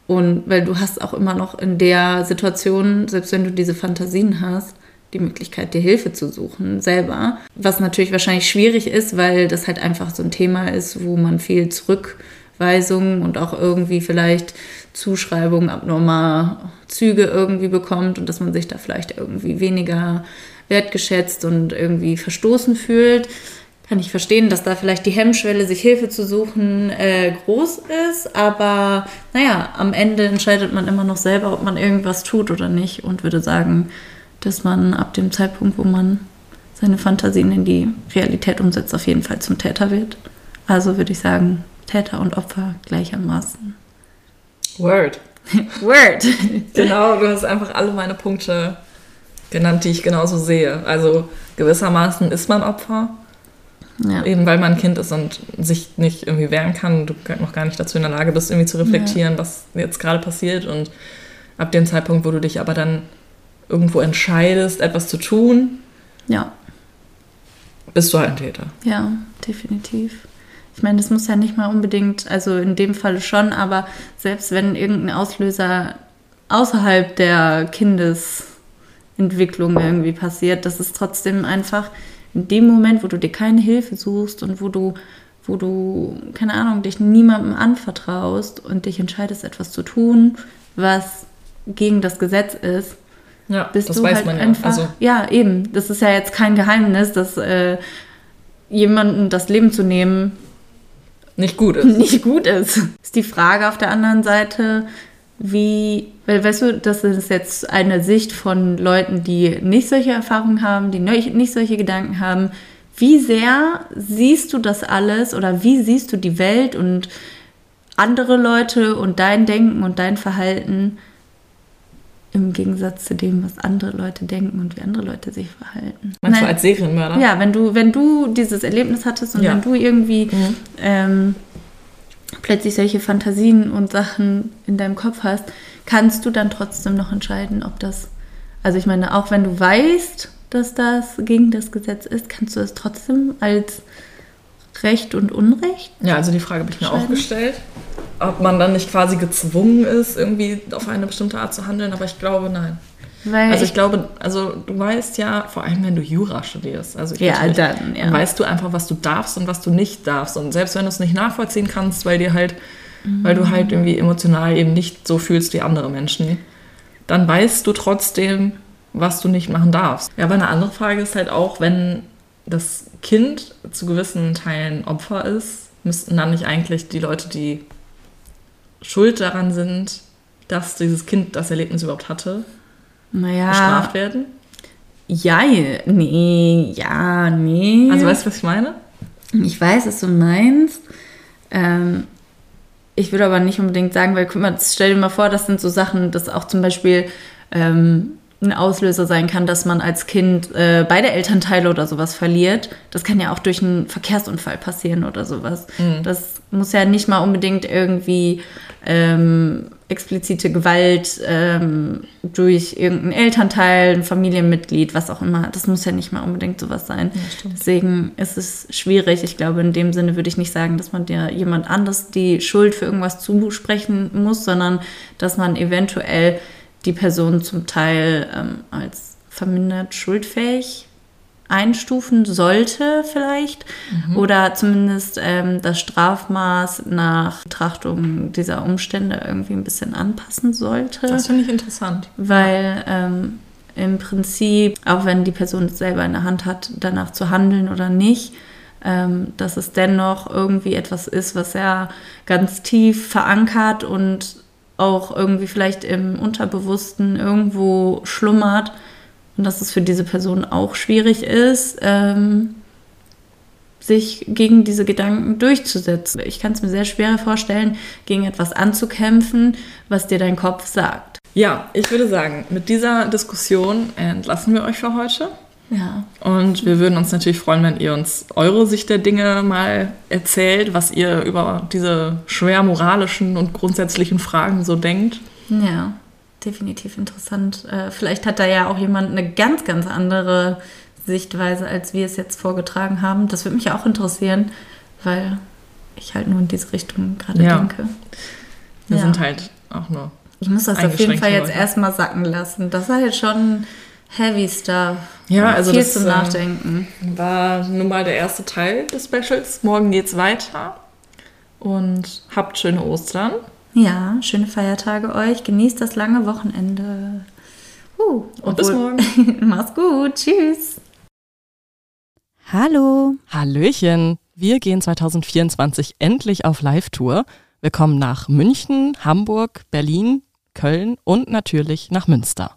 Und weil du hast auch immer noch in der Situation, selbst wenn du diese Fantasien hast, die Möglichkeit, dir Hilfe zu suchen, selber. Was natürlich wahrscheinlich schwierig ist, weil das halt einfach so ein Thema ist, wo man viel Zurückweisungen und auch irgendwie vielleicht Zuschreibungen abnormer Züge irgendwie bekommt und dass man sich da vielleicht irgendwie weniger wertgeschätzt und irgendwie verstoßen fühlt. Kann ich verstehen, dass da vielleicht die Hemmschwelle, sich Hilfe zu suchen, äh, groß ist. Aber naja, am Ende entscheidet man immer noch selber, ob man irgendwas tut oder nicht. Und würde sagen, dass man ab dem Zeitpunkt, wo man seine Fantasien in die Realität umsetzt, auf jeden Fall zum Täter wird. Also würde ich sagen, Täter und Opfer gleichermaßen. Word. (laughs) Word. Genau, du hast einfach alle meine Punkte genannt, die ich genauso sehe. Also gewissermaßen ist man Opfer, Ja. eben weil man ein Kind ist und sich nicht irgendwie wehren kann, du noch gar nicht dazu in der Lage bist, irgendwie zu reflektieren, was jetzt gerade passiert. Und ab dem Zeitpunkt, wo du dich aber dann irgendwo entscheidest, etwas zu tun, ja. bist du halt ein Täter. Ja, definitiv. Ich meine, das muss ja nicht mal unbedingt, also in dem Fall schon, aber selbst wenn irgendein Auslöser außerhalb der Kindesentwicklung irgendwie passiert, das ist trotzdem einfach in dem Moment, wo du dir keine Hilfe suchst und wo du, wo du, keine Ahnung, dich niemandem anvertraust und dich entscheidest, etwas zu tun, was gegen das Gesetz ist, Ja, bist das du weiß halt man ja. einfach. Also, ja, eben. Das ist ja jetzt kein Geheimnis, dass äh, jemandem das Leben zu nehmen nicht gut ist. (laughs) nicht gut ist. Ist die Frage auf der anderen Seite, wie, weil weißt du, das ist jetzt eine Sicht von Leuten, die nicht solche Erfahrungen haben, die nicht solche Gedanken haben. Wie sehr siehst du das alles oder wie siehst du die Welt und andere Leute und dein Denken und dein Verhalten im Gegensatz zu dem, was andere Leute denken und wie andere Leute sich verhalten? Meinst du Nein. als Serienmörder? Ja, wenn du, wenn du dieses Erlebnis hattest und Ja. wenn du irgendwie Mhm. ähm, plötzlich solche Fantasien und Sachen in deinem Kopf hast, kannst du dann trotzdem noch entscheiden, ob das, also ich meine, auch wenn du weißt, dass das gegen das Gesetz ist, kannst du es trotzdem als Recht und Unrecht? Ja, also die Frage habe ich mir auch gestellt, ob man dann nicht quasi gezwungen ist, irgendwie auf eine bestimmte Art zu handeln, aber ich glaube, nein. Weil Also ich glaube, also du weißt ja, vor allem wenn du Jura studierst, also ich Ja, natürlich, dann, ja. weißt du einfach, was du darfst und was du nicht darfst. Und selbst wenn du es nicht nachvollziehen kannst, weil dir halt, weil du halt irgendwie emotional eben nicht so fühlst wie andere Menschen, dann weißt du trotzdem, was du nicht machen darfst. Ja, aber eine andere Frage ist halt auch, wenn das Kind zu gewissen Teilen Opfer ist, müssten dann nicht eigentlich die Leute, die schuld daran sind, dass dieses Kind das Erlebnis überhaupt hatte, naja, bestraft werden? ja, nee, ja, nee. Also weißt du, was ich meine? Ich weiß, was du meinst. Ähm, ich würde aber nicht unbedingt sagen, weil guck mal, stell dir mal vor, das sind so Sachen, dass auch zum Beispiel ähm, ein Auslöser sein kann, dass man als Kind äh, beide Elternteile oder sowas verliert. Das kann ja auch durch einen Verkehrsunfall passieren oder sowas. Das muss ja nicht mal unbedingt irgendwie ähm, explizite Gewalt ähm, durch irgendein Elternteil, ein Familienmitglied, was auch immer. Das muss ja nicht mal unbedingt sowas sein. Deswegen ist es schwierig. Ich glaube, in dem Sinne würde ich nicht sagen, dass man dir jemand anders die Schuld für irgendwas zusprechen muss, sondern dass man eventuell die Person zum Teil ähm, als vermindert schuldfähig einstufen sollte vielleicht oder zumindest ähm, das Strafmaß nach Betrachtung dieser Umstände irgendwie ein bisschen anpassen sollte. Das finde ich interessant. Weil ähm, im Prinzip, auch wenn die Person es selber in der Hand hat, danach zu handeln oder nicht, ähm, dass es dennoch irgendwie etwas ist, was er ganz tief verankert und auch irgendwie vielleicht im Unterbewussten irgendwo schlummert und dass es für diese Person auch schwierig ist, ähm, sich gegen diese Gedanken durchzusetzen. Ich kann es mir sehr schwer vorstellen, gegen etwas anzukämpfen, was dir dein Kopf sagt. Ja, ich würde sagen, mit dieser Diskussion entlassen wir euch für heute. Ja. Und wir würden uns natürlich freuen, wenn ihr uns eure Sicht der Dinge mal erzählt, was ihr über diese schwer moralischen und grundsätzlichen Fragen so denkt. Ja, definitiv interessant. Äh, vielleicht hat da ja auch jemand eine ganz, ganz andere Sichtweise, als wir es jetzt vorgetragen haben. Das würde mich auch interessieren, weil ich halt nur in diese Richtung gerade Ja. denke. Wir Ja. sind halt auch nur. Ich muss das auf jeden Fall jetzt erstmal sacken lassen. Das war jetzt schon heavy stuff. Ja, also viel das, zum äh, Nachdenken. War nun mal der erste Teil des Specials. Morgen geht's weiter. Und habt schöne Ostern. Ja, schöne Feiertage euch. Genießt das lange Wochenende. Uh, Und bis morgen. (laughs) Mach's gut. Tschüss. Hallo. Hallöchen! Wir gehen 2024 endlich auf Live-Tour. Wir kommen nach München, Hamburg, Berlin, Köln und natürlich nach Münster.